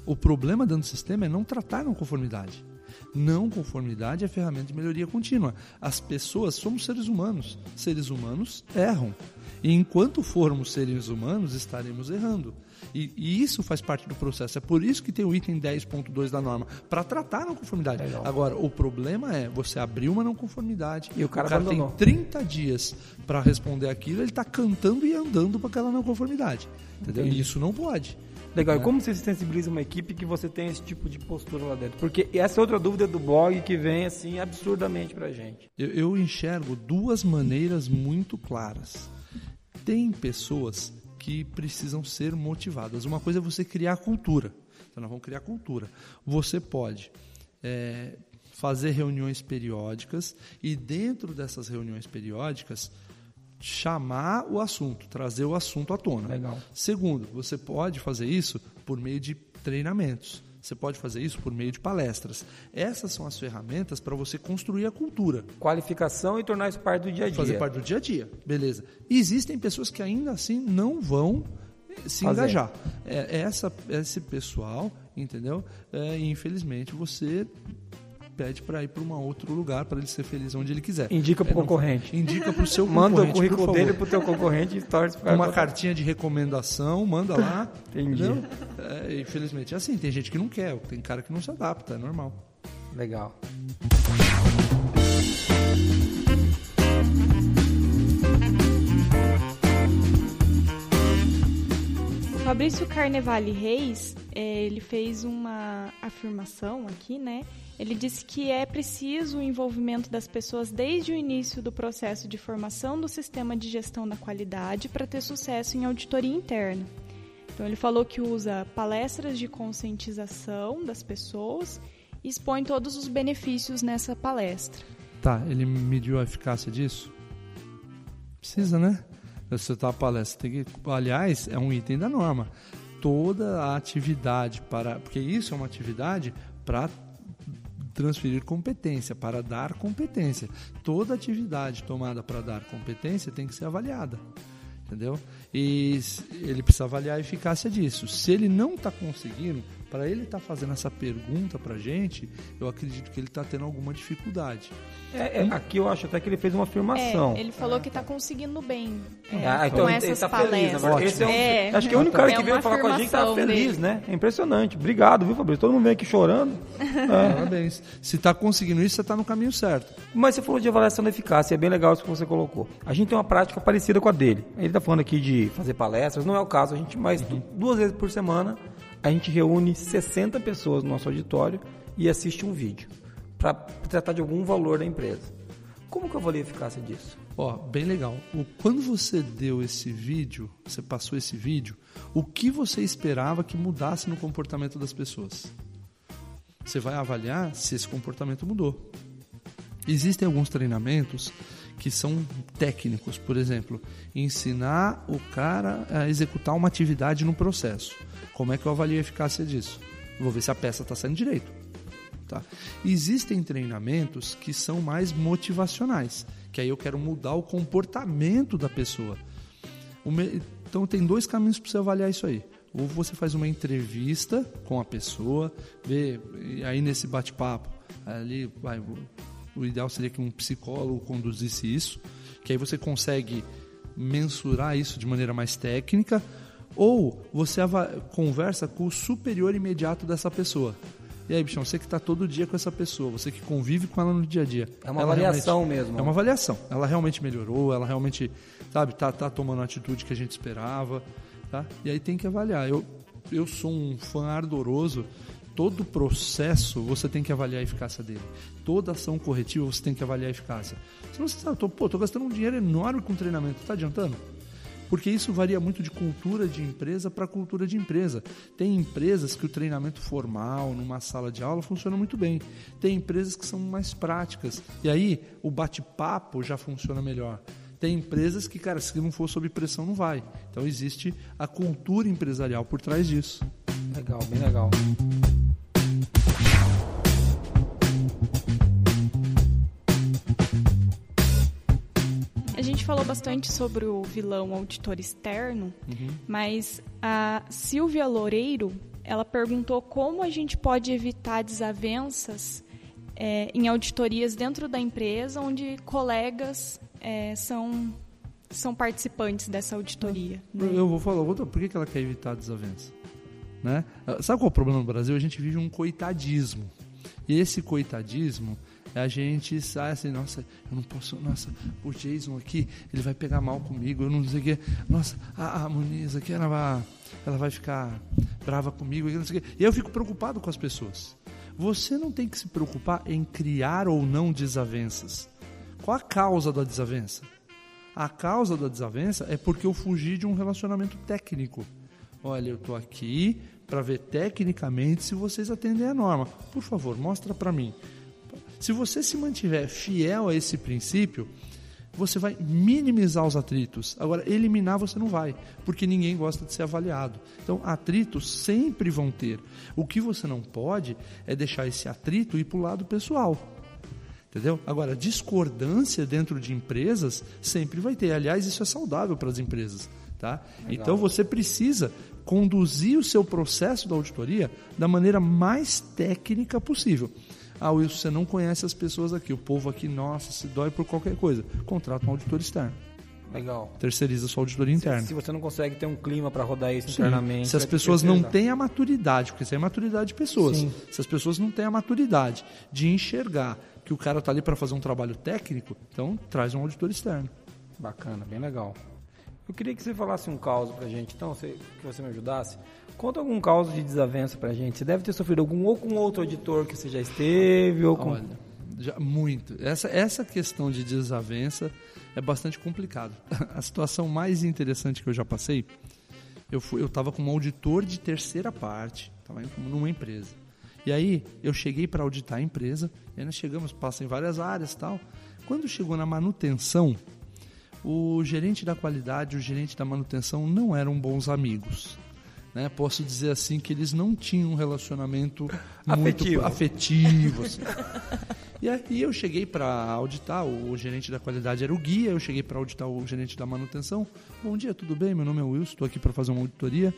O problema dentro do sistema é não tratar não conformidade. Não conformidade é ferramenta de melhoria contínua. As pessoas somos seres humanos. Seres humanos erram. E enquanto formos seres humanos, estaremos errando. E, e isso faz parte do processo. É por isso que tem o item 10.2 da norma, para tratar a não conformidade. Legal. Agora, o problema é você abrir uma não conformidade E o cara tem abandonou. 30 dias para responder aquilo, ele está cantando e andando para aquela não conformidade. Entendeu? E isso não pode. Legal, e como você se sensibiliza uma equipe que você tem esse tipo de postura lá dentro? Porque essa é outra dúvida do blog que vem assim absurdamente pra gente. Eu, eu enxergo duas maneiras muito claras. Tem pessoas que precisam ser motivadas. Uma coisa é você criar cultura. Então, nós vamos criar cultura. Você pode é, fazer reuniões periódicas e, dentro dessas reuniões periódicas, chamar o assunto, trazer o assunto à tona. Legal. Segundo, você pode fazer isso por meio de treinamentos. Você pode fazer isso por meio de palestras. Essas são as ferramentas para você construir a cultura. Qualificação e tornar isso parte do dia a dia. Fazer parte do dia a dia. Beleza. E existem pessoas que ainda assim não vão eh, se Fazer. engajar. É, essa, esse pessoal, entendeu? É, infelizmente, você pede para ir para um outro lugar para ele ser feliz onde ele quiser. Indica pro É, não- concorrente. Indica para o seu Manda o concorrente, currículo por dele favor. pro teu concorrente e torce pro cara Uma cartinha de recomendação, manda lá. Entendi. É, infelizmente é assim, tem gente que não quer, tem cara que não se adapta, é normal. Legal. Fabrício Carnevale Reis, eh, ele fez uma afirmação aqui, né? Ele disse que é preciso o envolvimento das pessoas desde o início do processo de formação do sistema de gestão da qualidade para ter sucesso em auditoria interna. Então ele falou que usa palestras de conscientização das pessoas e expõe todos os benefícios nessa palestra. Tá, ele mediu a eficácia disso? Precisa, né? Você tá a palestra, que, aliás, é um item da norma. Toda a atividade para, porque isso é uma atividade para transferir competência, para dar competência. Toda atividade tomada para dar competência tem que ser avaliada. Entendeu? E ele precisa avaliar a eficácia disso. Se ele não está conseguindo, para ele estar fazendo essa pergunta para gente, eu acredito que ele está tendo alguma dificuldade. É, é, aqui eu acho até que ele fez uma afirmação. É, ele falou que está conseguindo bem é, Ah, então com ele essas tá feliz. palestras. Esse é um- É, acho que é o único cara é que veio uma falar com a gente tá afirmação feliz, dele. né? É impressionante. Obrigado, viu, Fabrício? Todo mundo vem aqui chorando. Parabéns. Se está conseguindo isso, você está no caminho certo. Mas você falou de avaliação da eficácia, é bem legal isso que você colocou. A gente tem uma prática parecida com a dele. Ele está falando aqui de fazer palestras, não é o caso, a gente, mas du- duas vezes por semana a gente reúne 60 pessoas no nosso auditório e assiste um vídeo para tratar de algum valor da empresa. Como que eu avalio a eficácia disso? Ó, bem legal. O, quando você deu esse vídeo, você passou esse vídeo, o que você esperava que mudasse no comportamento das pessoas? Você vai avaliar se esse comportamento mudou. Existem alguns treinamentos que são técnicos, por exemplo, ensinar o cara a executar uma atividade no processo. Como é que eu avalio a eficácia disso? Vou ver se a peça está saindo direito. Tá? Existem treinamentos que são mais motivacionais, que aí eu quero mudar o comportamento da pessoa. Então tem dois caminhos para você avaliar isso aí. Ou você faz uma entrevista com a pessoa, vê, aí nesse bate-papo, ali vai, o- ideal seria que um psicólogo conduzisse isso, que aí você consegue mensurar isso de maneira mais técnica, ou você conversa com o superior imediato dessa pessoa. E aí, bichão, você que está todo dia com essa pessoa, você que convive com ela no dia a dia. É uma avaliação mesmo. É uma avaliação. Ela realmente melhorou, ela realmente, sabe, tá, tá tomando a atitude que a gente esperava, tá? E aí tem que avaliar. Eu, eu sou um fã ardoroso todo processo você tem que avaliar a eficácia dele. Toda ação corretiva você tem que avaliar a eficácia. Se você sabe, tô, pô, tô gastando um dinheiro enorme com treinamento, tá adiantando? Porque isso varia muito de cultura de empresa para cultura de empresa. Tem empresas que o treinamento formal, numa sala de aula, funciona muito bem. Tem empresas que são mais práticas. E aí o bate-papo já funciona melhor. Tem empresas que, cara, se não for sob pressão, não vai. Então existe a cultura empresarial por trás disso. Legal, bem legal. A gente falou bastante sobre o vilão auditor externo, Uhum. mas a Silvia Loureiro, ela perguntou como a gente pode evitar desavenças é, em auditorias dentro da empresa, onde colegas é, são, são participantes dessa auditoria. né? Eu vou falar, outra, por que ela quer evitar desavença? Né? Ah, Sabe qual é o problema no Brasil? A gente vive um coitadismo. E esse coitadismo a gente sai assim, nossa, eu não posso, nossa, o Jason aqui, ele vai pegar mal comigo, eu não sei o que, nossa, a, a Muniz aqui, ela vai, ela vai ficar brava comigo, não sei o quê. E eu fico preocupado com as pessoas. Você não tem que se preocupar em criar ou não desavenças. Qual a causa da desavença? A causa da desavença é porque eu fugi de um relacionamento técnico. Olha, eu estou aqui para ver tecnicamente se vocês atendem a norma. Por favor, mostra para mim. Se você se mantiver fiel a esse princípio, você vai minimizar os atritos. Agora, eliminar você não vai, porque ninguém gosta de ser avaliado. Então, atritos sempre vão ter. O que você não pode é deixar esse atrito ir para o lado pessoal. Entendeu? Agora, discordância dentro de empresas sempre vai ter. Aliás, isso é saudável para as empresas. Tá? Então você precisa conduzir o seu processo da auditoria da maneira mais técnica possível. Ah, Wilson, você não conhece as pessoas aqui. O povo aqui, nossa, se dói por qualquer coisa. Contrata um auditor externo. Legal. Terceiriza sua auditoria interna. Se você não consegue ter um clima para rodar isso Sim. internamente. Se as ter pessoas não têm a maturidade, porque isso é maturidade de pessoas. Sim. Se as pessoas não têm a maturidade de enxergar que o cara está ali para fazer um trabalho técnico, então traz um auditor externo. Bacana, bem legal. Eu queria que você falasse um caso pra gente, então, que você me ajudasse. Conta algum caso de desavença pra gente. Você deve ter sofrido algum ou com outro auditor que você já esteve, ou com. Olha, já, muito. Essa, essa questão de desavença é bastante complicado. A situação mais interessante que eu já passei, eu fui, eu estava com um auditor de terceira parte, estava numa empresa. E aí eu cheguei para auditar a empresa, e aí nós chegamos, passa em várias áreas tal. Quando chegou na manutenção, o gerente da qualidade e o gerente da manutenção não eram bons amigos. Né? Posso dizer assim que eles não tinham um relacionamento Afetivo. muito afetivo. Assim. E aí eu cheguei para auditar, o gerente da qualidade era o guia, eu cheguei para auditar o gerente da manutenção. Bom dia, tudo bem? Meu nome é Wilson, estou aqui para fazer uma auditoria.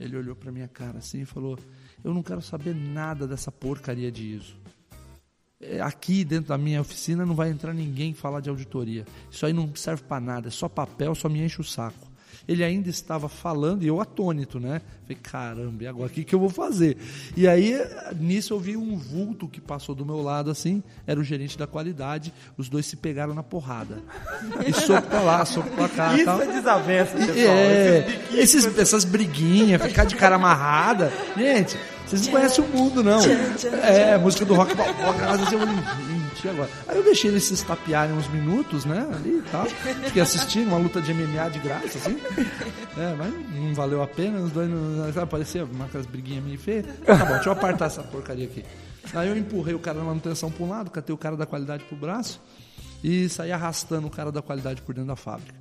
Ele olhou para minha cara assim e falou: Eu não quero saber nada dessa porcaria de ISO. É, Aqui dentro da minha oficina não vai entrar ninguém falar de auditoria. Isso aí não serve para nada, é só papel, só me enche o saco. Ele ainda estava falando e eu atônito, né? Falei, caramba, e agora o que, que eu vou fazer? E aí, nisso, eu vi um vulto que passou do meu lado assim, era o gerente da qualidade, os dois se pegaram na porrada. E soco pra lá, soco pra cá. Isso tal. é desavença, pessoal. É, esses, essas briguinhas, ficar de cara amarrada. Gente, vocês não conhecem o mundo, não. É, a música do rock balboa, eu falei, gente, agora? Aí eu deixei eles se estapearem uns minutos, né, ali e tal. Fiquei assistindo uma luta de MMA de graça, assim. É, mas não valeu a pena, os dois, não, sabe, parecia briguinhas meio feias. Tá bom, deixa eu apartar essa porcaria aqui. Aí eu empurrei o cara da manutenção para um lado, catei o cara da qualidade pro braço e saí arrastando o cara da qualidade por dentro da fábrica.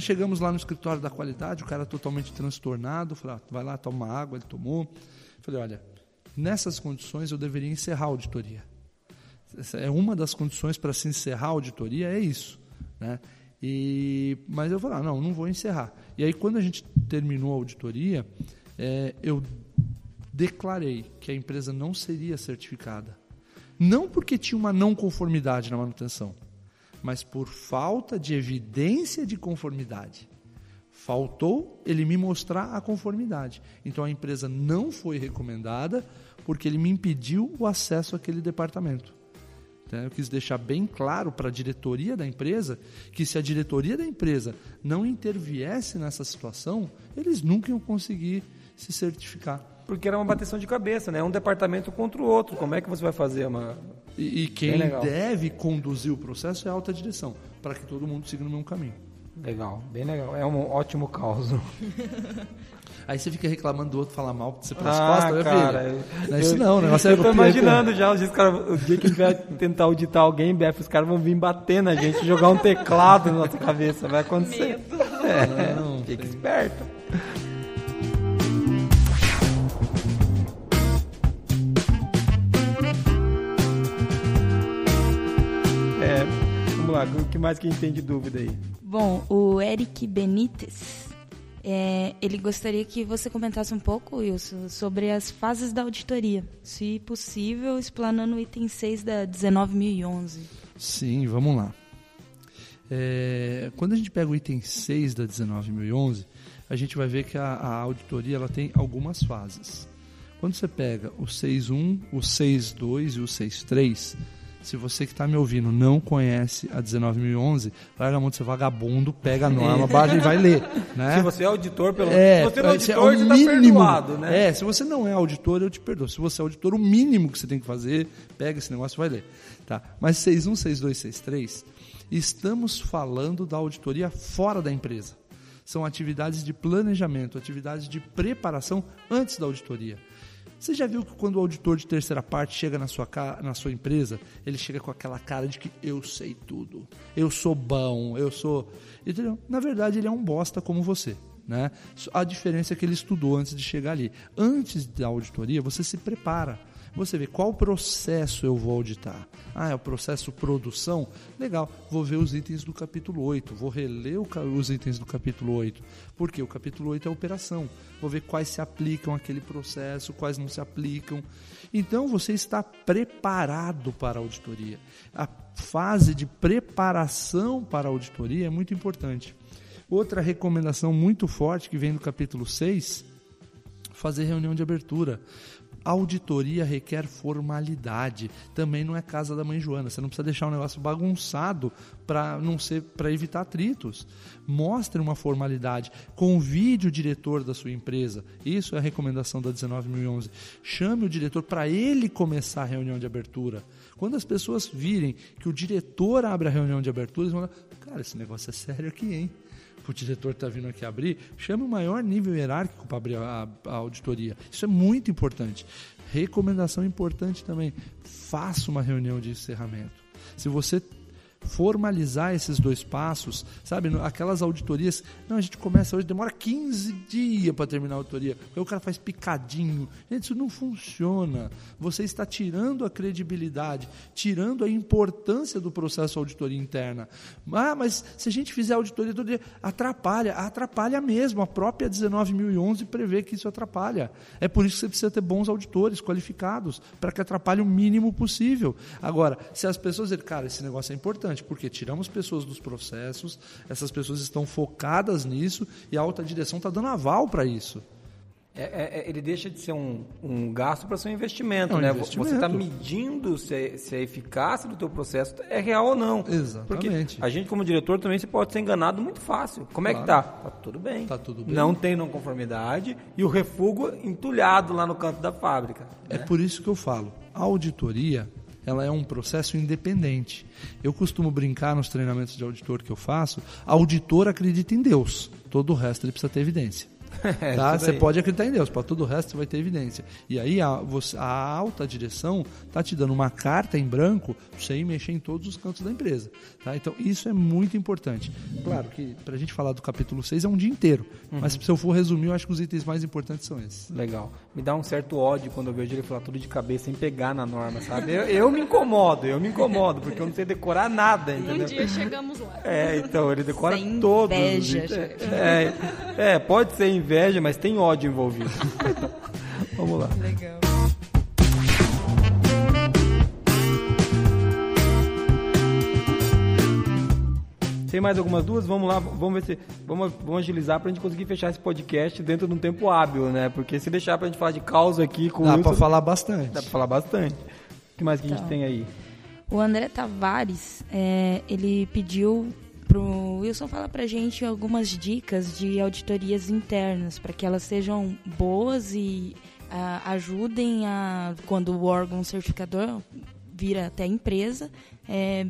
Chegamos lá no escritório da qualidade, o cara totalmente transtornado, falei, ah, vai lá, toma água, ele tomou. Falei, olha, nessas condições eu deveria encerrar a auditoria. Essa é uma das condições para se encerrar a auditoria, é isso. Né? E, mas eu falei, ah, não, não vou encerrar. E aí, quando a gente terminou a auditoria, é, eu declarei que a empresa não seria certificada. Não porque tinha uma não conformidade na manutenção, mas por falta de evidência de conformidade. Faltou ele me mostrar a conformidade. Então a empresa não foi recomendada porque ele me impediu o acesso àquele departamento. Então, eu quis deixar bem claro para a diretoria da empresa que se a diretoria da empresa não interviesse nessa situação, eles nunca iam conseguir se certificar. Porque era uma bateção de cabeça, né? Um departamento contra o outro. Como é que você vai fazer uma. E, e quem deve conduzir o processo é a alta direção, para que todo mundo siga no mesmo caminho. Legal, bem legal. É um ótimo caos. Aí você fica reclamando do outro falar mal pra você pelas Ah, costas, cara, filho. eu- Não é isso eu- não, o negócio é Eu tô imaginando já, os dias caras- o dia que a gente vai tentar auditar alguém, Bef, os caras vão vir bater na gente, jogar um teclado na nossa cabeça. Vai acontecer. É, Não, fica esperto. É, vamos lá, o que mais que a gente tem de dúvida aí? Bom, o Eric Benítez, é, ele gostaria que você comentasse um pouco, Wilson, sobre as fases da auditoria. Se possível, explanando o item 6 da 19.011. Sim, vamos lá. É, quando a gente pega o item 6 da 19.011, a gente vai ver que a, a auditoria ela tem algumas fases. Quando você pega o 6.1, o 6.2 e o 6.3, se você que está me ouvindo não conhece a 19.011, larga a mão de ser vagabundo, pega a norma, baixa e vai ler. Né? Se você é auditor, pelo É, se você não é esse auditor, o você tá perdoado, né? É, se você não é auditor, eu te perdoo. Se você é auditor, o mínimo que você tem que fazer, pega esse negócio e vai ler. Tá? Mas 61, 62, 63, estamos falando da auditoria fora da empresa. São atividades de planejamento, atividades de preparação antes da auditoria. Você já viu que quando o auditor de terceira parte chega na sua, na sua empresa, ele chega com aquela cara de que eu sei tudo, eu sou bom, eu sou. Entendeu? Na verdade, ele é um bosta como você. Né? A diferença é que ele estudou antes de chegar ali. Antes da auditoria, você se prepara. Você vê qual processo eu vou auditar. Ah, é o processo produção? Legal, vou ver os itens do capítulo 8, vou reler os itens do capítulo 8. Porque o capítulo 8 é operação. Vou ver quais se aplicam àquele processo, quais não se aplicam. Então você está preparado para a auditoria. A fase de preparação para a auditoria é muito importante. Outra recomendação muito forte que vem do capítulo 6 fazer reunião de abertura. Auditoria requer formalidade. Também não é casa da mãe Joana. Você não precisa deixar o negócio bagunçado para não ser para evitar atritos. Mostre uma formalidade. Convide o diretor da sua empresa. Isso é a recomendação da 19.011. Chame o diretor para ele começar a reunião de abertura. Quando as pessoas virem que o diretor abre a reunião de abertura, eles vão falar, cara, esse negócio é sério aqui, hein? O diretor está vindo aqui abrir, chame o maior nível hierárquico para abrir a, a, auditoria. Isso é muito importante. Recomendação importante também: faça uma reunião de encerramento. Se você formalizar esses dois passos, sabe? Aquelas auditorias, não, a gente começa hoje, demora 15 dias para terminar a auditoria. Aí o cara faz picadinho. Gente, isso não funciona. Você está tirando a credibilidade, tirando a importância do processo auditoria interna. Ah, mas se a gente fizer auditoria todo dia, atrapalha, atrapalha mesmo. A própria 19.011 prevê que isso atrapalha. É por isso que você precisa ter bons auditores qualificados, para que atrapalhe o mínimo possível. Agora, se as pessoas dizerem, cara, esse negócio é importante, porque tiramos pessoas dos processos, essas pessoas estão focadas nisso e a alta direção está dando aval para isso. É, é, é, ele deixa de ser um, um gasto para ser um investimento, É um né? investimento. Você está medindo se, a- se a eficácia do teu processo é real ou não. Exatamente. Porque a gente, como diretor, também você pode ser enganado muito fácil. Como é que tá? Tá tudo bem. Tá tudo bem. Não tem não conformidade e o refugo entulhado lá no canto da fábrica. É por isso que eu falo, a auditoria ela é um processo independente. Eu costumo brincar nos treinamentos de auditor que eu faço, auditor acredita em Deus, todo o resto ele precisa ter evidência. É, Tá? Você pode acreditar em Deus, para todo o resto você vai ter evidência. E aí a, você- a alta direção tá te dando uma carta em branco para você ir mexer em todos os cantos da empresa. Tá? Então isso é muito importante. Claro que para a gente falar do capítulo 6 é um dia inteiro, Uhum. mas se eu for resumir, eu acho que os itens mais importantes são esses. Legal. Me dá um certo ódio quando eu vejo ele falar tudo de cabeça sem pegar na norma, sabe? Eu, eu me incomodo, eu me incomodo, porque eu não sei decorar nada, Um entendeu? dia chegamos lá. É, então, ele decora Sem todos. os inveja, itens. é, é, pode ser inveja, mas tem ódio envolvido. Vamos lá. Legal. Tem mais algumas duas? Vamos lá, vamos ver se. Vamos, vamos agilizar pra gente conseguir fechar esse podcast dentro de um tempo hábil, né? Porque se deixar pra gente falar de causa aqui com Dá o para Wilson, falar bastante. dá pra falar bastante. O que mais que a gente Então. tem aí? O André Tavares, é, ele pediu pro Wilson falar pra gente algumas dicas de auditorias internas para que elas sejam boas e uh, ajudem a quando o órgão certificador vira até a empresa é,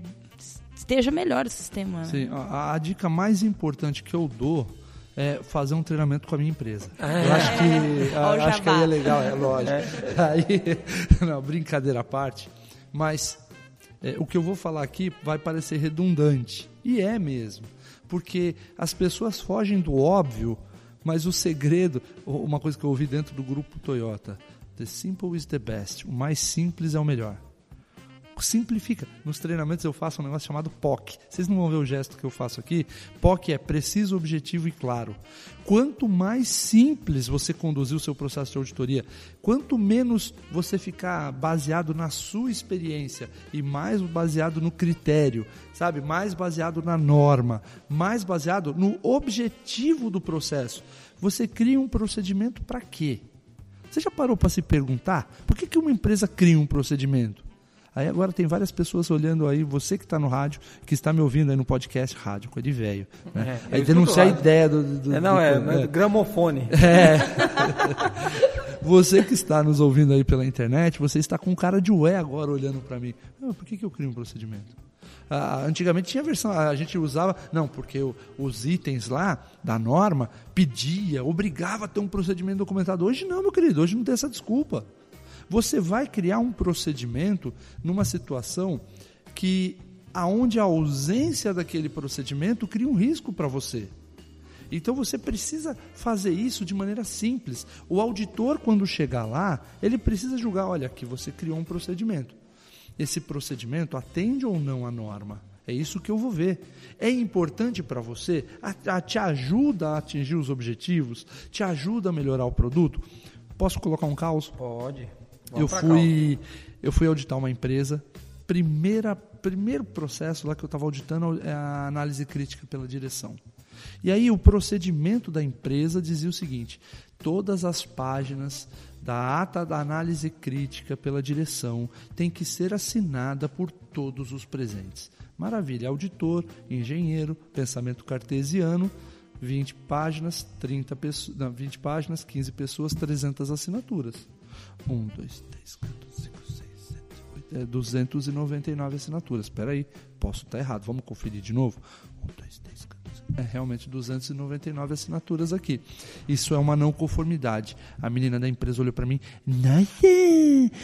esteja melhor o sistema. Né? Sim, a, a, dica mais importante que eu dou é fazer um treinamento com a minha empresa. É. Eu acho que, a, acho que aí é legal, é lógico. É. Aí, não, brincadeira à parte, mas é, o que eu vou falar aqui vai parecer redundante, e é mesmo, porque as pessoas fogem do óbvio, mas o segredo, uma coisa que eu ouvi dentro do grupo Toyota, the simple is the best, o mais simples é o melhor simplifica. Nos treinamentos eu faço um negócio chamado POC. Vocês não vão ver o gesto que eu faço aqui. POC é preciso, objetivo e claro. Quanto mais simples você conduzir o seu processo de auditoria, quanto menos você ficar baseado na sua experiência e mais baseado no critério, sabe? Mais baseado na norma, mais baseado no objetivo do processo. Você cria um procedimento para quê? Você já parou para se perguntar por que, que uma empresa cria um procedimento? Aí agora tem várias pessoas olhando aí, você que está no rádio, que está me ouvindo aí no podcast rádio, coisa de velho. Né? É, aí denunciar a ideia do, do, é, Não, do, é, do, é, gramofone. É. você que está nos ouvindo aí pela internet, você está com cara de ué agora olhando para mim. Ah, por que, que eu crio um procedimento? Ah, antigamente tinha versão, a gente usava, não, porque o, os itens lá da norma pedia, obrigava a ter um procedimento documentado. Hoje não, meu querido, hoje não tem essa desculpa. Você vai criar um procedimento numa situação que aonde a ausência daquele procedimento cria um risco para você. Então você precisa fazer isso de maneira simples. O auditor, quando chegar lá, ele precisa julgar: olha, aqui você criou um procedimento. Esse procedimento atende ou não à norma? É isso que eu vou ver. É importante para você? A, a, te ajuda a atingir os objetivos? Te ajuda a melhorar o produto? Posso colocar um caos? Pode eu fui, eu fui auditar uma empresa. Primeira, primeiro processo lá que eu estava auditando é a análise crítica pela direção. E aí o procedimento da empresa dizia o seguinte: todas as páginas da ata da análise crítica pela direção tem que ser assinada por todos os presentes. Maravilha, auditor, engenheiro, pensamento cartesiano, 20 páginas, 30 pessoas, não, 20 páginas, 15 pessoas, 300 assinaturas. 1, 2, 3, 4, 5, 6, 7, 8. É 299 assinaturas. Espera aí, posso estar errado. Vamos conferir de novo? 1, 2, 3, 4, 5. É realmente 299 assinaturas aqui. Isso é uma não conformidade. A menina da empresa olhou para mim: Nossa,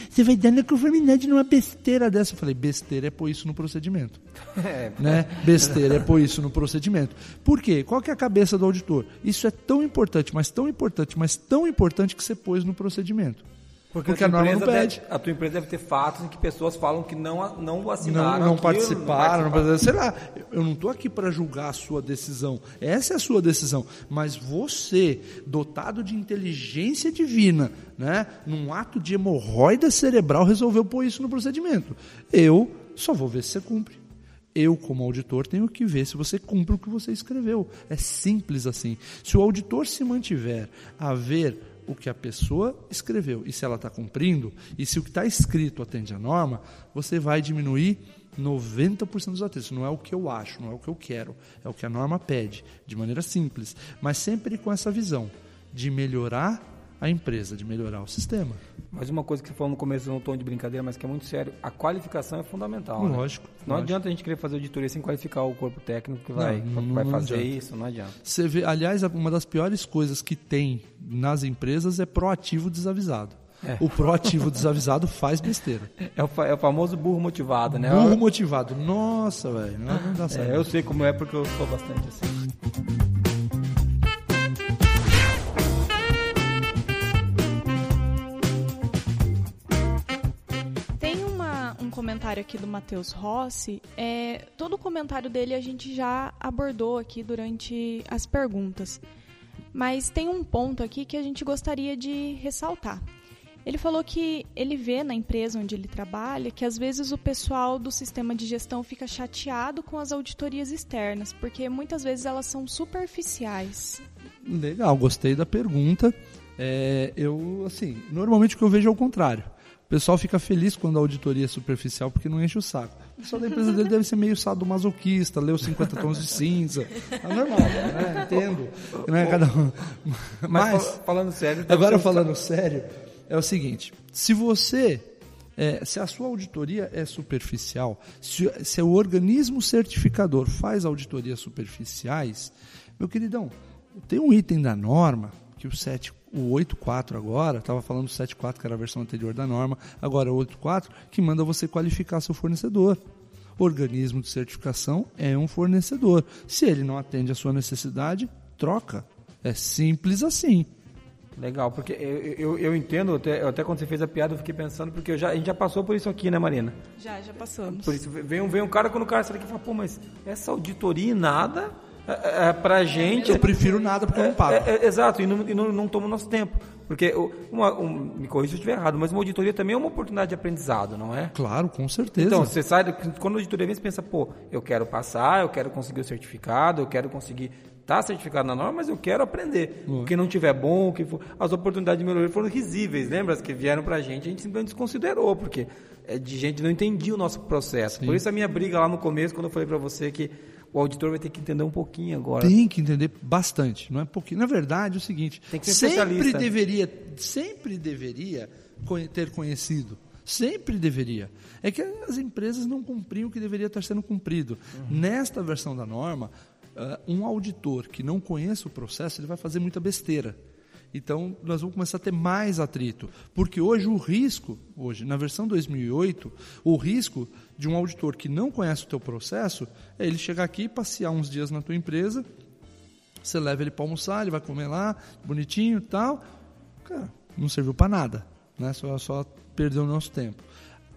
você vai dar não conformidade numa besteira dessa. Eu falei: besteira é pôr isso no procedimento. É. Né? Besteira é pôr isso no procedimento. Por quê? Qual que é a cabeça do auditor? Isso é tão importante, mas tão importante, mas tão importante que você pôs no procedimento. Porque, Porque a, a norma não pede. Deve, a tua empresa deve ter fatos em que pessoas falam que não, não assinaram. Não, não participaram, não participaram. Sei lá, eu não estou aqui para julgar a sua decisão. Essa é a sua decisão. Mas você, dotado de inteligência divina, né, num ato de hemorroida cerebral, resolveu pôr isso no procedimento. Eu só vou ver se você cumpre. Eu, como auditor, tenho que ver se você cumpre o que você escreveu. É simples assim. Se o auditor se mantiver a ver o que a pessoa escreveu. E se ela está cumprindo, e se o que está escrito atende à norma, você vai diminuir 90% dos atritos. Não é o que eu acho, não é o que eu quero, é o que a norma pede, de maneira simples, mas sempre com essa visão de melhorar a empresa, de melhorar o sistema. Mas uma coisa que você falou no começo, num tom de brincadeira, mas que é muito sério, a qualificação é fundamental. Lógico. Né? Não lógico. adianta a gente querer fazer auditoria sem qualificar o corpo técnico que vai, não, não, vai não fazer adianta. isso, não adianta. Você vê, aliás, uma das piores coisas que tem nas empresas é proativo desavisado. É. O proativo desavisado faz besteira. É o, é o, famoso burro motivado, né? Burro motivado. Nossa, velho. Não, não dá certo. É, eu sei como é porque eu sou bastante assim. Aqui do Matheus Rossi, é, todo o comentário dele a gente já abordou aqui durante as perguntas. Mas tem um ponto aqui que a gente gostaria de ressaltar. Ele falou que ele vê na empresa onde ele trabalha que às vezes o pessoal do sistema de gestão fica chateado com as auditorias externas, porque muitas vezes elas são superficiais. Legal, gostei da pergunta. É, eu, assim, normalmente o que eu vejo é o contrário pessoal fica feliz quando a auditoria é superficial porque não enche o saco. O pessoal da empresa dele deve ser meio sadomasoquista, leu 50 tons de cinza. É normal, né? Entendo. Né? Cada um. Mas, Mas, fal- falando sério... deve agora falando sério, é o seguinte: se você. é, se a sua auditoria é superficial, se, se o organismo certificador faz auditorias superficiais, meu queridão, tem um item da norma, que o 7, o 8.4 agora, estava falando do 7.4, que era a versão anterior da norma, agora é o 8.4, que manda você qualificar seu fornecedor. O organismo de certificação é um fornecedor. Se ele não atende a sua necessidade, troca. É simples assim. Legal, porque eu, eu, eu entendo, até, até quando você fez a piada eu fiquei pensando, porque eu já, a gente já passou por isso aqui, né, Marina? Já, já passamos. Por isso, vem, um- vem um cara, quando o cara sai daqui e fala, pô, mas essa auditoria e nada, é, é, pra gente... Eu prefiro nada porque eu não pago. É, é, exato, e não, e não, não toma o nosso tempo. Porque, uma, um, me corrija se eu estiver errado, mas uma auditoria também é uma oportunidade de aprendizado, não é? Claro, com certeza. Então, você sai, quando a auditoria vem, você pensa, pô, eu quero passar, eu quero conseguir o certificado, eu quero conseguir estar certificado na norma, mas eu quero aprender. O que não tiver bom, o que for, as oportunidades de melhoria foram risíveis, lembra? As que vieram pra gente, a gente simplesmente desconsiderou, porque é, de gente não entendia o nosso processo. Por isso a minha briga lá no começo, quando eu falei pra você que o auditor vai ter que entender um pouquinho agora. Tem que entender bastante, não é pouquinho. Na verdade, é o seguinte, sempre deveria, sempre deveria ter conhecido. Sempre deveria. É que as empresas não cumpriam o que deveria estar sendo cumprido. Nesta versão da norma, ah, um auditor que não conheça o processo, ele vai fazer muita besteira. Então, nós vamos começar a ter mais atrito. Porque hoje o risco, hoje, na versão 2008, o risco de um auditor que não conhece o teu processo é ele chegar aqui passear uns dias na tua empresa, você leva ele para almoçar, ele vai comer lá, bonitinho e tal. Cara, não serviu para nada, né? Só, só perdeu o nosso tempo.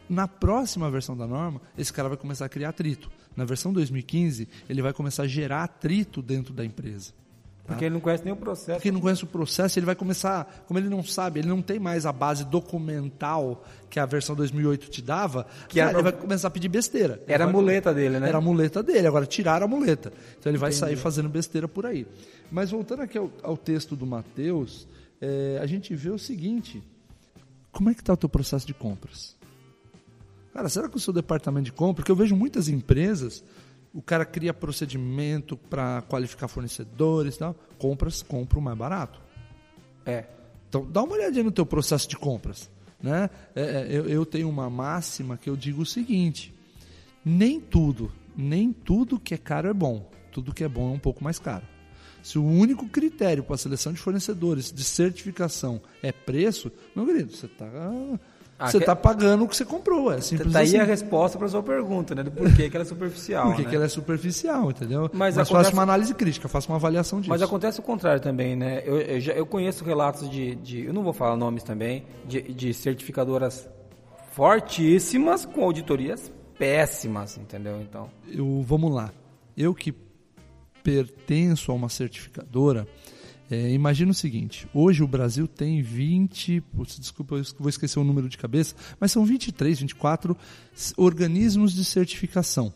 Na próxima versão da norma, esse cara vai começar a criar atrito. Na versão 2015, ele vai começar a gerar atrito dentro da empresa. Porque ele não conhece nem o processo. Porque ele não conhece o processo, ele vai começar, como ele não sabe, ele não tem mais a base documental que a versão 2008 te dava, Que cara, era- ele vai começar a pedir besteira. Era a muleta dele, né? Era a muleta dele, agora tiraram a muleta. Então ele vai sair fazendo besteira por aí. Mas voltando aqui ao, ao texto do Mateus, é, a gente vê o seguinte: como é que está o teu processo de compras? Cara, será que o seu departamento de compra, porque eu vejo muitas empresas, o cara cria procedimento para qualificar fornecedores e tal, compras, compra o mais barato. É. Então, dá uma olhadinha no teu processo de compras. Né? É, é, eu, eu tenho uma máxima que eu digo o seguinte: nem tudo, nem tudo que é caro é bom. Tudo que é bom é um pouco mais caro. Se o único critério para a seleção de fornecedores de certificação é preço, meu querido, você está Ah, você que- tá pagando o que você comprou. É simples Tá aí assim. a resposta para sua pergunta, né? Do porquê que ela é superficial. Porque né? que ela é superficial, entendeu? Mas Mas, acontece- faça uma análise crítica, faça uma avaliação disso. Mas acontece o contrário também, né? Eu, eu, já, eu conheço relatos de, de- Eu não vou falar nomes também, de, de certificadoras fortíssimas com auditorias péssimas, entendeu? Então. eu, vamos lá. Eu que pertenço a uma certificadora, é, imagina o seguinte: hoje o Brasil tem 20, putz, desculpa, eu vou esquecer o número de cabeça, mas são 23, 24 s- organismos de certificação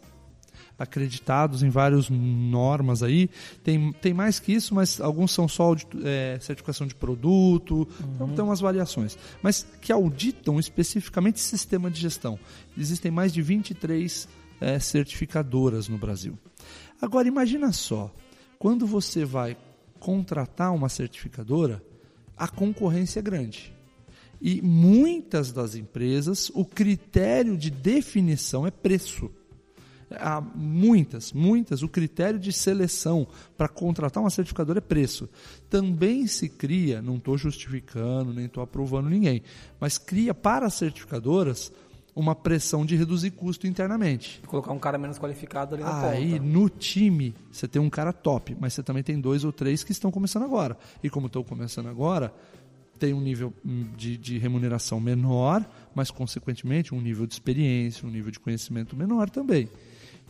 acreditados em várias normas aí. Tem, tem mais que isso, mas alguns são só é, certificação de produto, então tem umas variações. Mas que auditam especificamente sistema de gestão. Existem mais de 23 é, certificadoras no Brasil. Agora imagina só, quando você vai contratar uma certificadora, a concorrência é grande. E muitas das empresas, o critério de definição é preço. Há muitas, muitas, o critério de seleção para contratar uma certificadora é preço. Também se cria, não estou justificando, nem estou aprovando ninguém, mas cria para as certificadoras uma pressão de reduzir custo internamente. Colocar um cara menos qualificado ali na Aí ponta. no time você tem um cara top, mas você também tem dois ou três que estão começando agora. E como estão começando agora, tem um nível hum, de, de remuneração menor, mas consequentemente um nível de experiência, um nível de conhecimento menor também.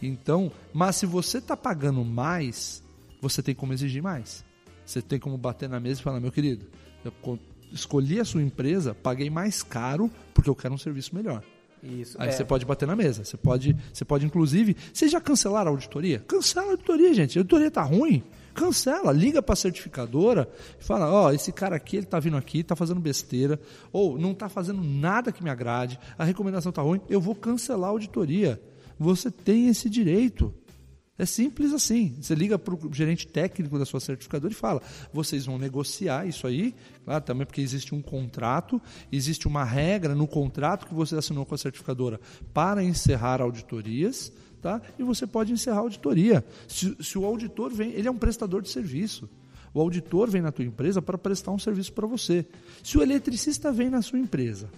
Então, mas se você está pagando mais, você tem como exigir mais. Você tem como bater na mesa e falar, meu querido, eu co- escolhi a sua empresa, paguei mais caro porque eu quero um serviço melhor. Isso. Aí é. você pode bater na mesa. Você pode, você pode inclusive. Vocês já cancelaram a auditoria? Cancela a auditoria, gente. A auditoria tá ruim. Cancela, liga para a certificadora e fala: ó, oh, esse cara aqui, ele está vindo aqui, está fazendo besteira, ou não está fazendo nada que me agrade, a recomendação está ruim, eu vou cancelar a auditoria. Você tem esse direito. É simples assim. Você liga para o gerente técnico da sua certificadora e fala: vocês vão negociar isso aí, claro, também porque existe um contrato, existe uma regra no contrato que você assinou com a certificadora para encerrar auditorias, tá? E você pode encerrar a auditoria. Se, se o auditor vem, ele é um prestador de serviço. O auditor vem na tua empresa para prestar um serviço para você. Se o eletricista vem na sua empresa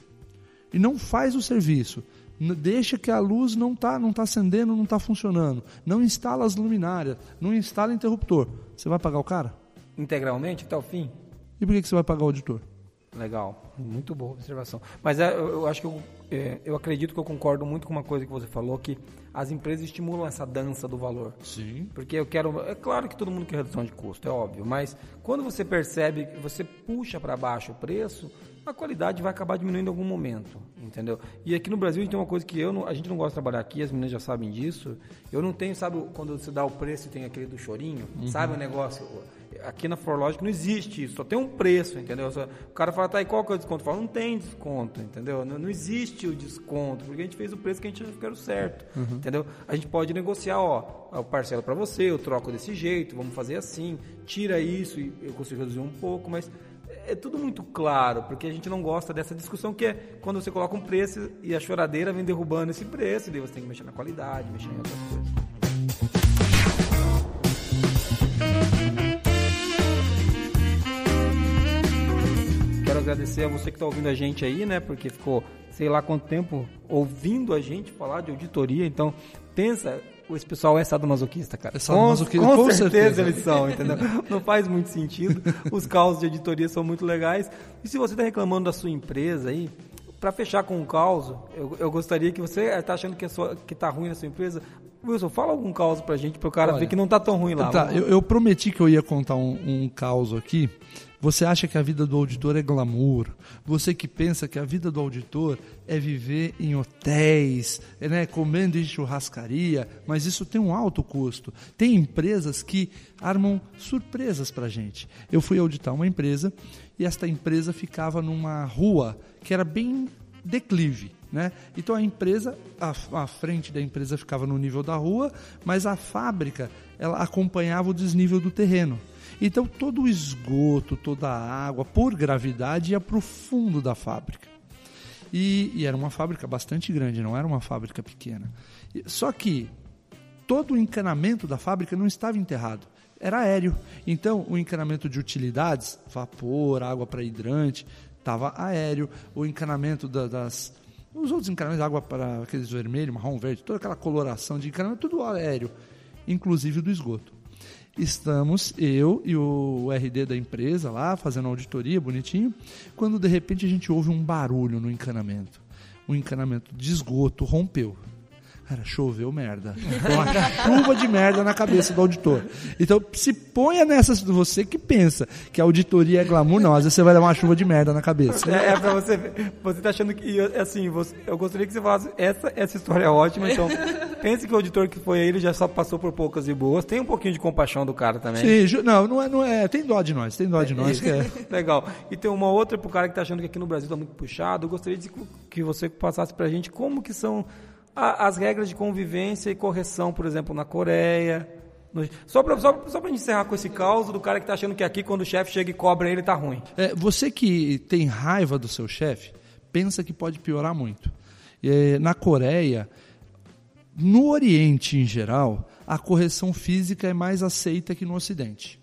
e não faz o serviço, deixa que a luz não está não tá acendendo, não está funcionando. Não instala as luminárias, não instala interruptor. Você vai pagar o cara? Integralmente até o fim? E por que, que você vai pagar o auditor? Legal, muito boa observação. Mas é, eu, eu, acho que eu, é, eu acredito que eu concordo muito com uma coisa que você falou, que as empresas estimulam essa dança do valor. Sim. Porque eu quero. É claro que todo mundo quer redução de custo, é óbvio. Mas quando você percebe que você puxa para baixo o preço, a qualidade vai acabar diminuindo em algum momento, entendeu? E aqui no Brasil a gente tem uma coisa que eu não, a gente não gosta de trabalhar aqui, as meninas já sabem disso. Eu não tenho, sabe, quando você dá o preço e tem aquele do chorinho, uhum. sabe o negócio? Aqui na Forlogic não existe isso, só tem um preço, entendeu? Só, o cara fala, tá, e qual que é o desconto? Fala, não tem desconto, entendeu? Não, não, existe o desconto, porque a gente fez o preço que a gente achou que era o certo, uhum. entendeu? A gente pode negociar, ó, eu parcelo para você, eu troco desse jeito, vamos fazer assim, tira isso e eu consigo reduzir um pouco, mas é tudo muito claro, porque a gente não gosta dessa discussão que é quando você coloca um preço e a choradeira vem derrubando esse preço, e daí você tem que mexer na qualidade, mexer em outras coisas. Quero agradecer a você que está ouvindo a gente aí, né? Porque ficou sei lá quanto tempo ouvindo a gente falar de auditoria. Então, pensa, esse pessoal é sadomasoquista, cara. É sadomasoquista, com, com, com certeza, certeza, eles são, entendeu? Não faz muito sentido. Os caos de editoria são muito legais. E se você está reclamando da sua empresa aí, para fechar com um caos, eu, eu, gostaria que você está achando que, está que tá ruim na sua empresa. Wilson, fala algum caos pra gente, para o cara Olha, ver que não está tão ruim lá. Tá, eu, eu, prometi que eu ia contar um, um caos aqui. Você acha que a vida do auditor é glamour? Você que pensa que a vida do auditor é viver em hotéis, né, comendo em churrascaria, mas isso tem um alto custo. Tem empresas que armam surpresas para a gente. Eu fui auditar uma empresa e esta empresa ficava numa rua que era bem declive. Né? Então a empresa, a, a, frente da empresa ficava no nível da rua, mas a fábrica ela acompanhava o desnível do terreno. Então todo o esgoto, toda a água, por gravidade, ia para o fundo da fábrica. E, e, era uma fábrica bastante grande, não era uma fábrica pequena. Só que todo o encanamento da fábrica não estava enterrado, era aéreo. Então o encanamento de utilidades, vapor, água para hidrante, estava aéreo. O encanamento da, das. Os outros encanamentos, água para aqueles vermelho, marrom, verde, toda aquela coloração de encanamento, tudo aéreo, inclusive do esgoto estamos eu e o RD da empresa lá fazendo auditoria bonitinho, quando de repente a gente ouve um barulho no encanamento. O encanamento de esgoto rompeu. Cara, choveu merda. Uma chuva de merda na cabeça do auditor. Então, se ponha nessa. Você que pensa que a auditoria é glamour, não. Às vezes você vai dar uma chuva de merda na cabeça. É, é pra você ver. Você tá achando que. Assim, você, eu gostaria que você falasse. Essa, essa história é ótima. Então, pense que o auditor que foi ele já só passou por poucas e boas. Tem um pouquinho de compaixão do cara também. Sim, não, não é. Não é tem dó de nós. Tem dó de nós. Que é. Legal. E tem uma outra pro cara que tá achando que aqui no Brasil tá muito puxado. Eu gostaria de que você passasse pra gente como que são as regras de convivência e correção, por exemplo, na Coreia. No... Só para só, só encerrar com esse caos do cara que está achando que aqui, quando o chefe chega e cobra ele, está ruim. É, você que tem raiva do seu chefe, pensa que pode piorar muito. É, na Coreia, no Oriente em geral, a correção física é mais aceita que no Ocidente.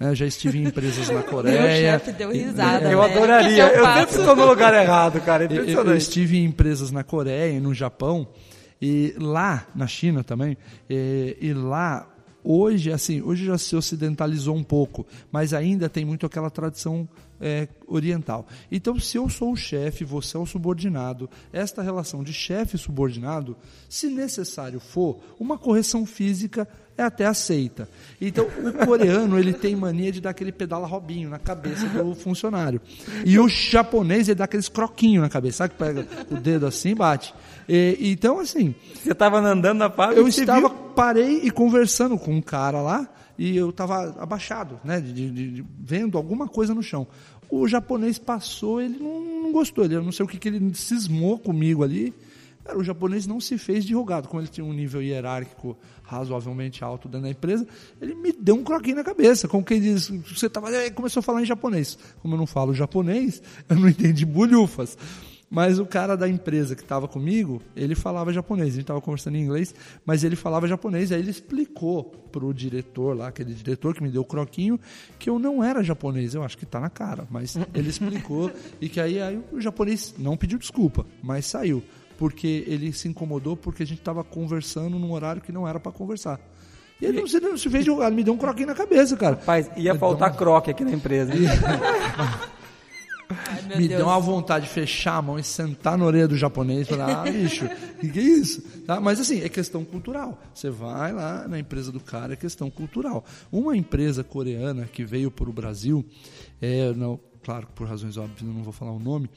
É, já estive em empresas na Coreia. Meu chefe deu risada. Eu né? adoraria. eu, eu sempre estou no lugar errado, cara. É eu, eu, estive em empresas na Coreia e no Japão e lá, na China também, e, e lá hoje assim hoje já se ocidentalizou um pouco mas ainda tem muito aquela tradição é, oriental. Então se eu sou o chefe você é o subordinado esta relação de chefe subordinado se necessário for uma correção física é até aceita. Então, o coreano, ele tem mania de dar aquele pedala robinho na cabeça do funcionário. E o japonês, ele dá aqueles croquinhos na cabeça, sabe que pega o dedo assim e bate. E, então, assim... Você estava andando na fábrica Eu estava, viu? parei e conversando com um cara lá, e eu estava abaixado, né, de, de, de, vendo alguma coisa no chão. O japonês passou, ele não, não gostou, ele, eu não sei o que, que ele cismou comigo ali. Cara, o japonês não se fez de rogado, como ele tinha um nível hierárquico razoavelmente alto dentro da empresa, ele me deu um croquinho na cabeça, como quem diz, você tava, começou a falar em japonês. Como eu não falo japonês, eu não entendi bulhufas. Mas o cara da empresa que estava comigo, ele falava japonês. A gente estava conversando em inglês, mas ele falava japonês. Aí ele explicou para o diretor lá, aquele diretor que me deu o croquinho, que eu não era japonês. Eu acho que está na cara, mas ele explicou. e que aí, aí o japonês não pediu desculpa, mas saiu. Porque ele se incomodou porque a gente estava conversando num horário que não era para conversar. E ele não se, não se fez de ele me deu um croquinho na cabeça, cara. Rapaz, ia faltar croque aqui na empresa. Ai, me Deus. deu uma vontade de fechar a mão e sentar na orelha do japonês e falar, ah, bicho, o que, que, é isso? Tá? Mas assim, é questão cultural. Você vai lá na empresa do cara, é questão cultural. Uma empresa coreana que veio para o Brasil, é, não, claro que por razões óbvias não vou falar o nome,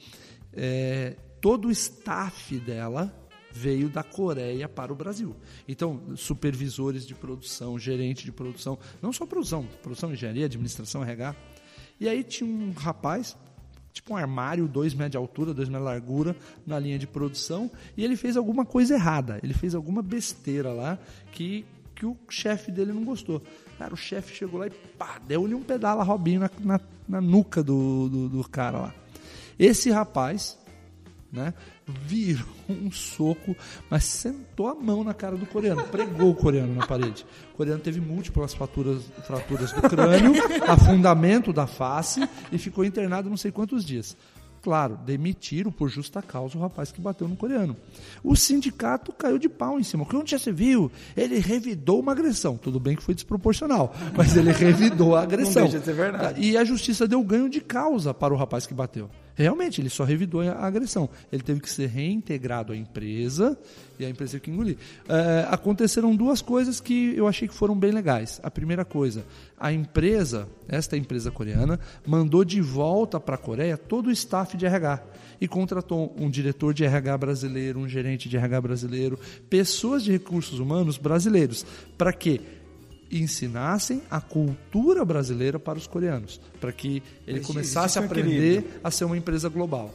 é, todo o staff dela veio da Coreia para o Brasil. Então, supervisores de produção, gerente de produção, não só produção, produção, engenharia, administração, RH. E aí tinha um rapaz tipo um armário, dois metros de altura, dois metros de largura, na linha de produção, e ele fez alguma coisa errada, ele fez alguma besteira lá que, que o chefe dele não gostou. Cara, o chefe chegou lá e pá, deu-lhe um pedala Robinho na, na, na nuca do, do, do cara lá. Esse rapaz, né? Virou um soco, mas sentou a mão na cara do coreano, pregou o coreano na parede. O coreano teve múltiplas fraturas, fraturas do crânio, afundamento da face e ficou internado não sei quantos dias. Claro, demitiram por justa causa o rapaz que bateu no coreano. O sindicato caiu de pau em cima. Onde já se viu? Ele revidou uma agressão. Tudo bem que foi desproporcional, mas ele revidou a agressão. Não deixa de ser verdade. E a justiça deu ganho de causa para o rapaz que bateu. Realmente, ele só revidou a agressão. Ele teve que ser reintegrado à empresa e a empresa teve que engolir. É, aconteceram duas coisas que eu achei que foram bem legais. A primeira coisa, a empresa, esta empresa coreana, mandou de volta para a Coreia todo o staff de RH e contratou um diretor de RH brasileiro, um gerente de RH brasileiro, pessoas de recursos humanos brasileiros. Para quê? Ensinassem a cultura brasileira para os coreanos, para que ele começasse a aprender a ser uma empresa global.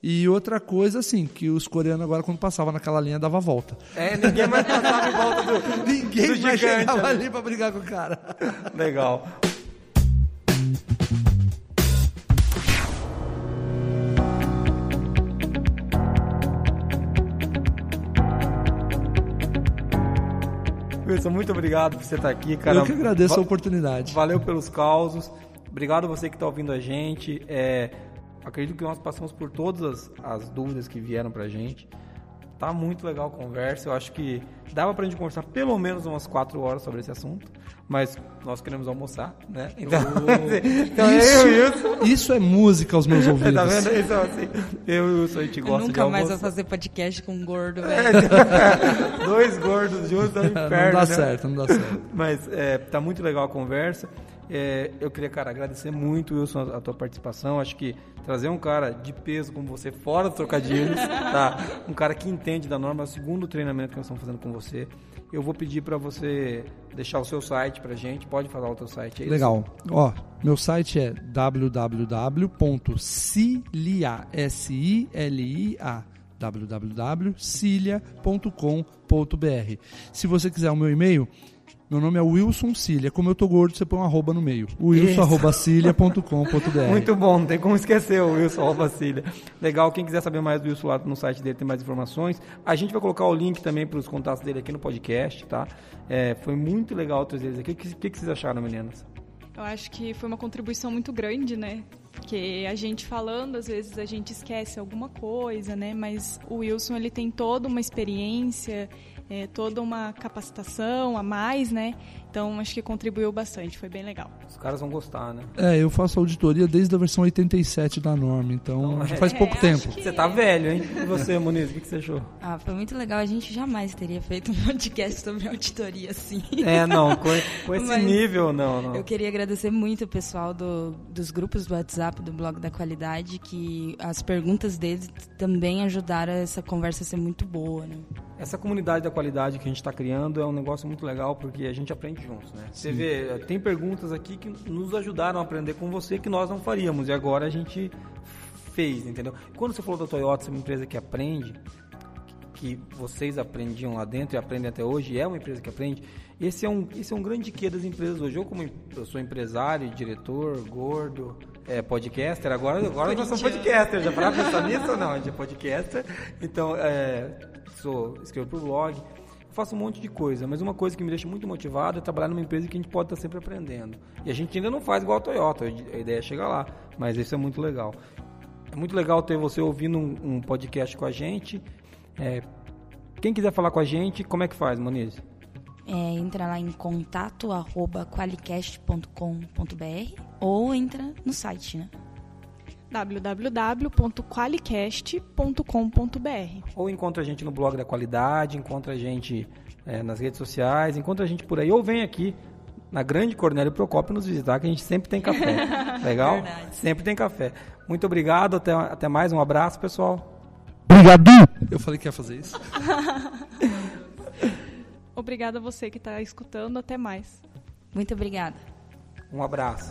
E outra coisa, assim, que os coreanos agora, quando passavam naquela linha, dava volta. É, ninguém mais passava em volta do. ninguém do mais gigante, chegava ali para brigar com o cara. Legal. Wilson, muito obrigado por você estar aqui, cara. Eu que agradeço a oportunidade. Valeu pelos causos. Obrigado a você que está ouvindo a gente. É, acredito que nós passamos por todas as, as dúvidas que vieram para a gente. Tá muito legal a conversa. Eu acho que dava pra gente conversar pelo menos umas quatro horas sobre esse assunto. Mas nós queremos almoçar, né? Então, então isso, eu, isso é música aos meus ouvidos. tá vendo? Então, assim, eu e o Wilson, a gente gosta nunca de mais vou fazer podcast com um gordo, é, velho. Dois gordos juntos é um inferno, Não dá né? certo, não dá certo. Mas é, tá muito legal a conversa. É, eu queria, cara, agradecer muito, Wilson, a, a tua participação. Acho que trazer um cara de peso como você, fora dos trocadilhos, tá? Um cara que entende da norma, é o segundo treinamento que nós estamos fazendo com você. Eu vou pedir para você deixar o seu site pra gente. Pode falar o teu site aí. Legal. Ó, meu site é www.cilia, S-I-L-I-A, www.cilia.com.br. Se você quiser o meu e-mail, meu nome é Wilson Cilia. Como eu tô gordo, você põe um arroba no meio. wilson.cilia.com.br. Muito bom, não tem como esquecer o Wilson Alvacilha. Legal, quem quiser saber mais do Wilson lá no site dele tem mais informações. A gente vai colocar o link também para os contatos dele aqui no podcast, tá? É, foi muito legal trazer eles aqui. O que, que, que vocês acharam, meninas? Eu acho que foi uma contribuição muito grande, né? Porque a gente falando, às vezes a gente esquece alguma coisa, né? Mas o Wilson, ele tem toda uma experiência, é, toda uma capacitação a mais, né? Então acho que contribuiu bastante, foi bem legal. Os caras vão gostar, né? É, eu faço auditoria desde a versão 87 da norma, então já faz é, pouco acho tempo. que- Você tá velho, hein? E você, Muniz, o que que você achou? Ah, foi muito legal. A gente jamais teria feito um podcast sobre auditoria assim. É, não, com, com esse Mas- nível, não, não. Eu queria agradecer muito o pessoal do- dos grupos do WhatsApp do Blog da Qualidade, que as perguntas deles também ajudaram essa conversa a ser muito boa, né? Essa comunidade da qualidade que a gente está criando é um negócio muito legal porque a gente aprende juntos, né? Você vê, tem perguntas aqui que nos ajudaram a aprender com você que nós não faríamos e agora a gente fez, entendeu? Quando você falou da Toyota, ser uma empresa que aprende, que vocês aprendiam lá dentro e aprendem até hoje, é uma empresa que aprende. Esse é um, esse é um grande quê das empresas hoje. Eu, como eu sou empresário, diretor, gordo, é, podcaster, agora, agora nós somos podcaster. Já para pensar nisso ou não? A gente é podcaster. Então, é, sou, escrevo pro blog, faço um monte de coisa, mas uma coisa que me deixa muito motivado é trabalhar numa empresa que a gente pode estar sempre aprendendo. E a gente ainda não faz igual a Toyota, a ideia é chegar lá, mas isso é muito legal. É muito legal ter você ouvindo um, um podcast com a gente. É, quem quiser falar com a gente, como é que faz, Moniz? É, entra lá em contato qualicast.com.br ou entra no site, né? www.qualicast.com.br Ou encontra a gente no blog da qualidade, encontra a gente é, nas redes sociais, encontra a gente por aí, ou vem aqui na grande Cornélio Procópio nos visitar, que a gente sempre tem café. Legal? Sempre tem café. Muito obrigado, até, até mais, um abraço, pessoal. Eu falei que ia fazer isso. Obrigada a você que está escutando. Até mais. Muito obrigada. Um abraço.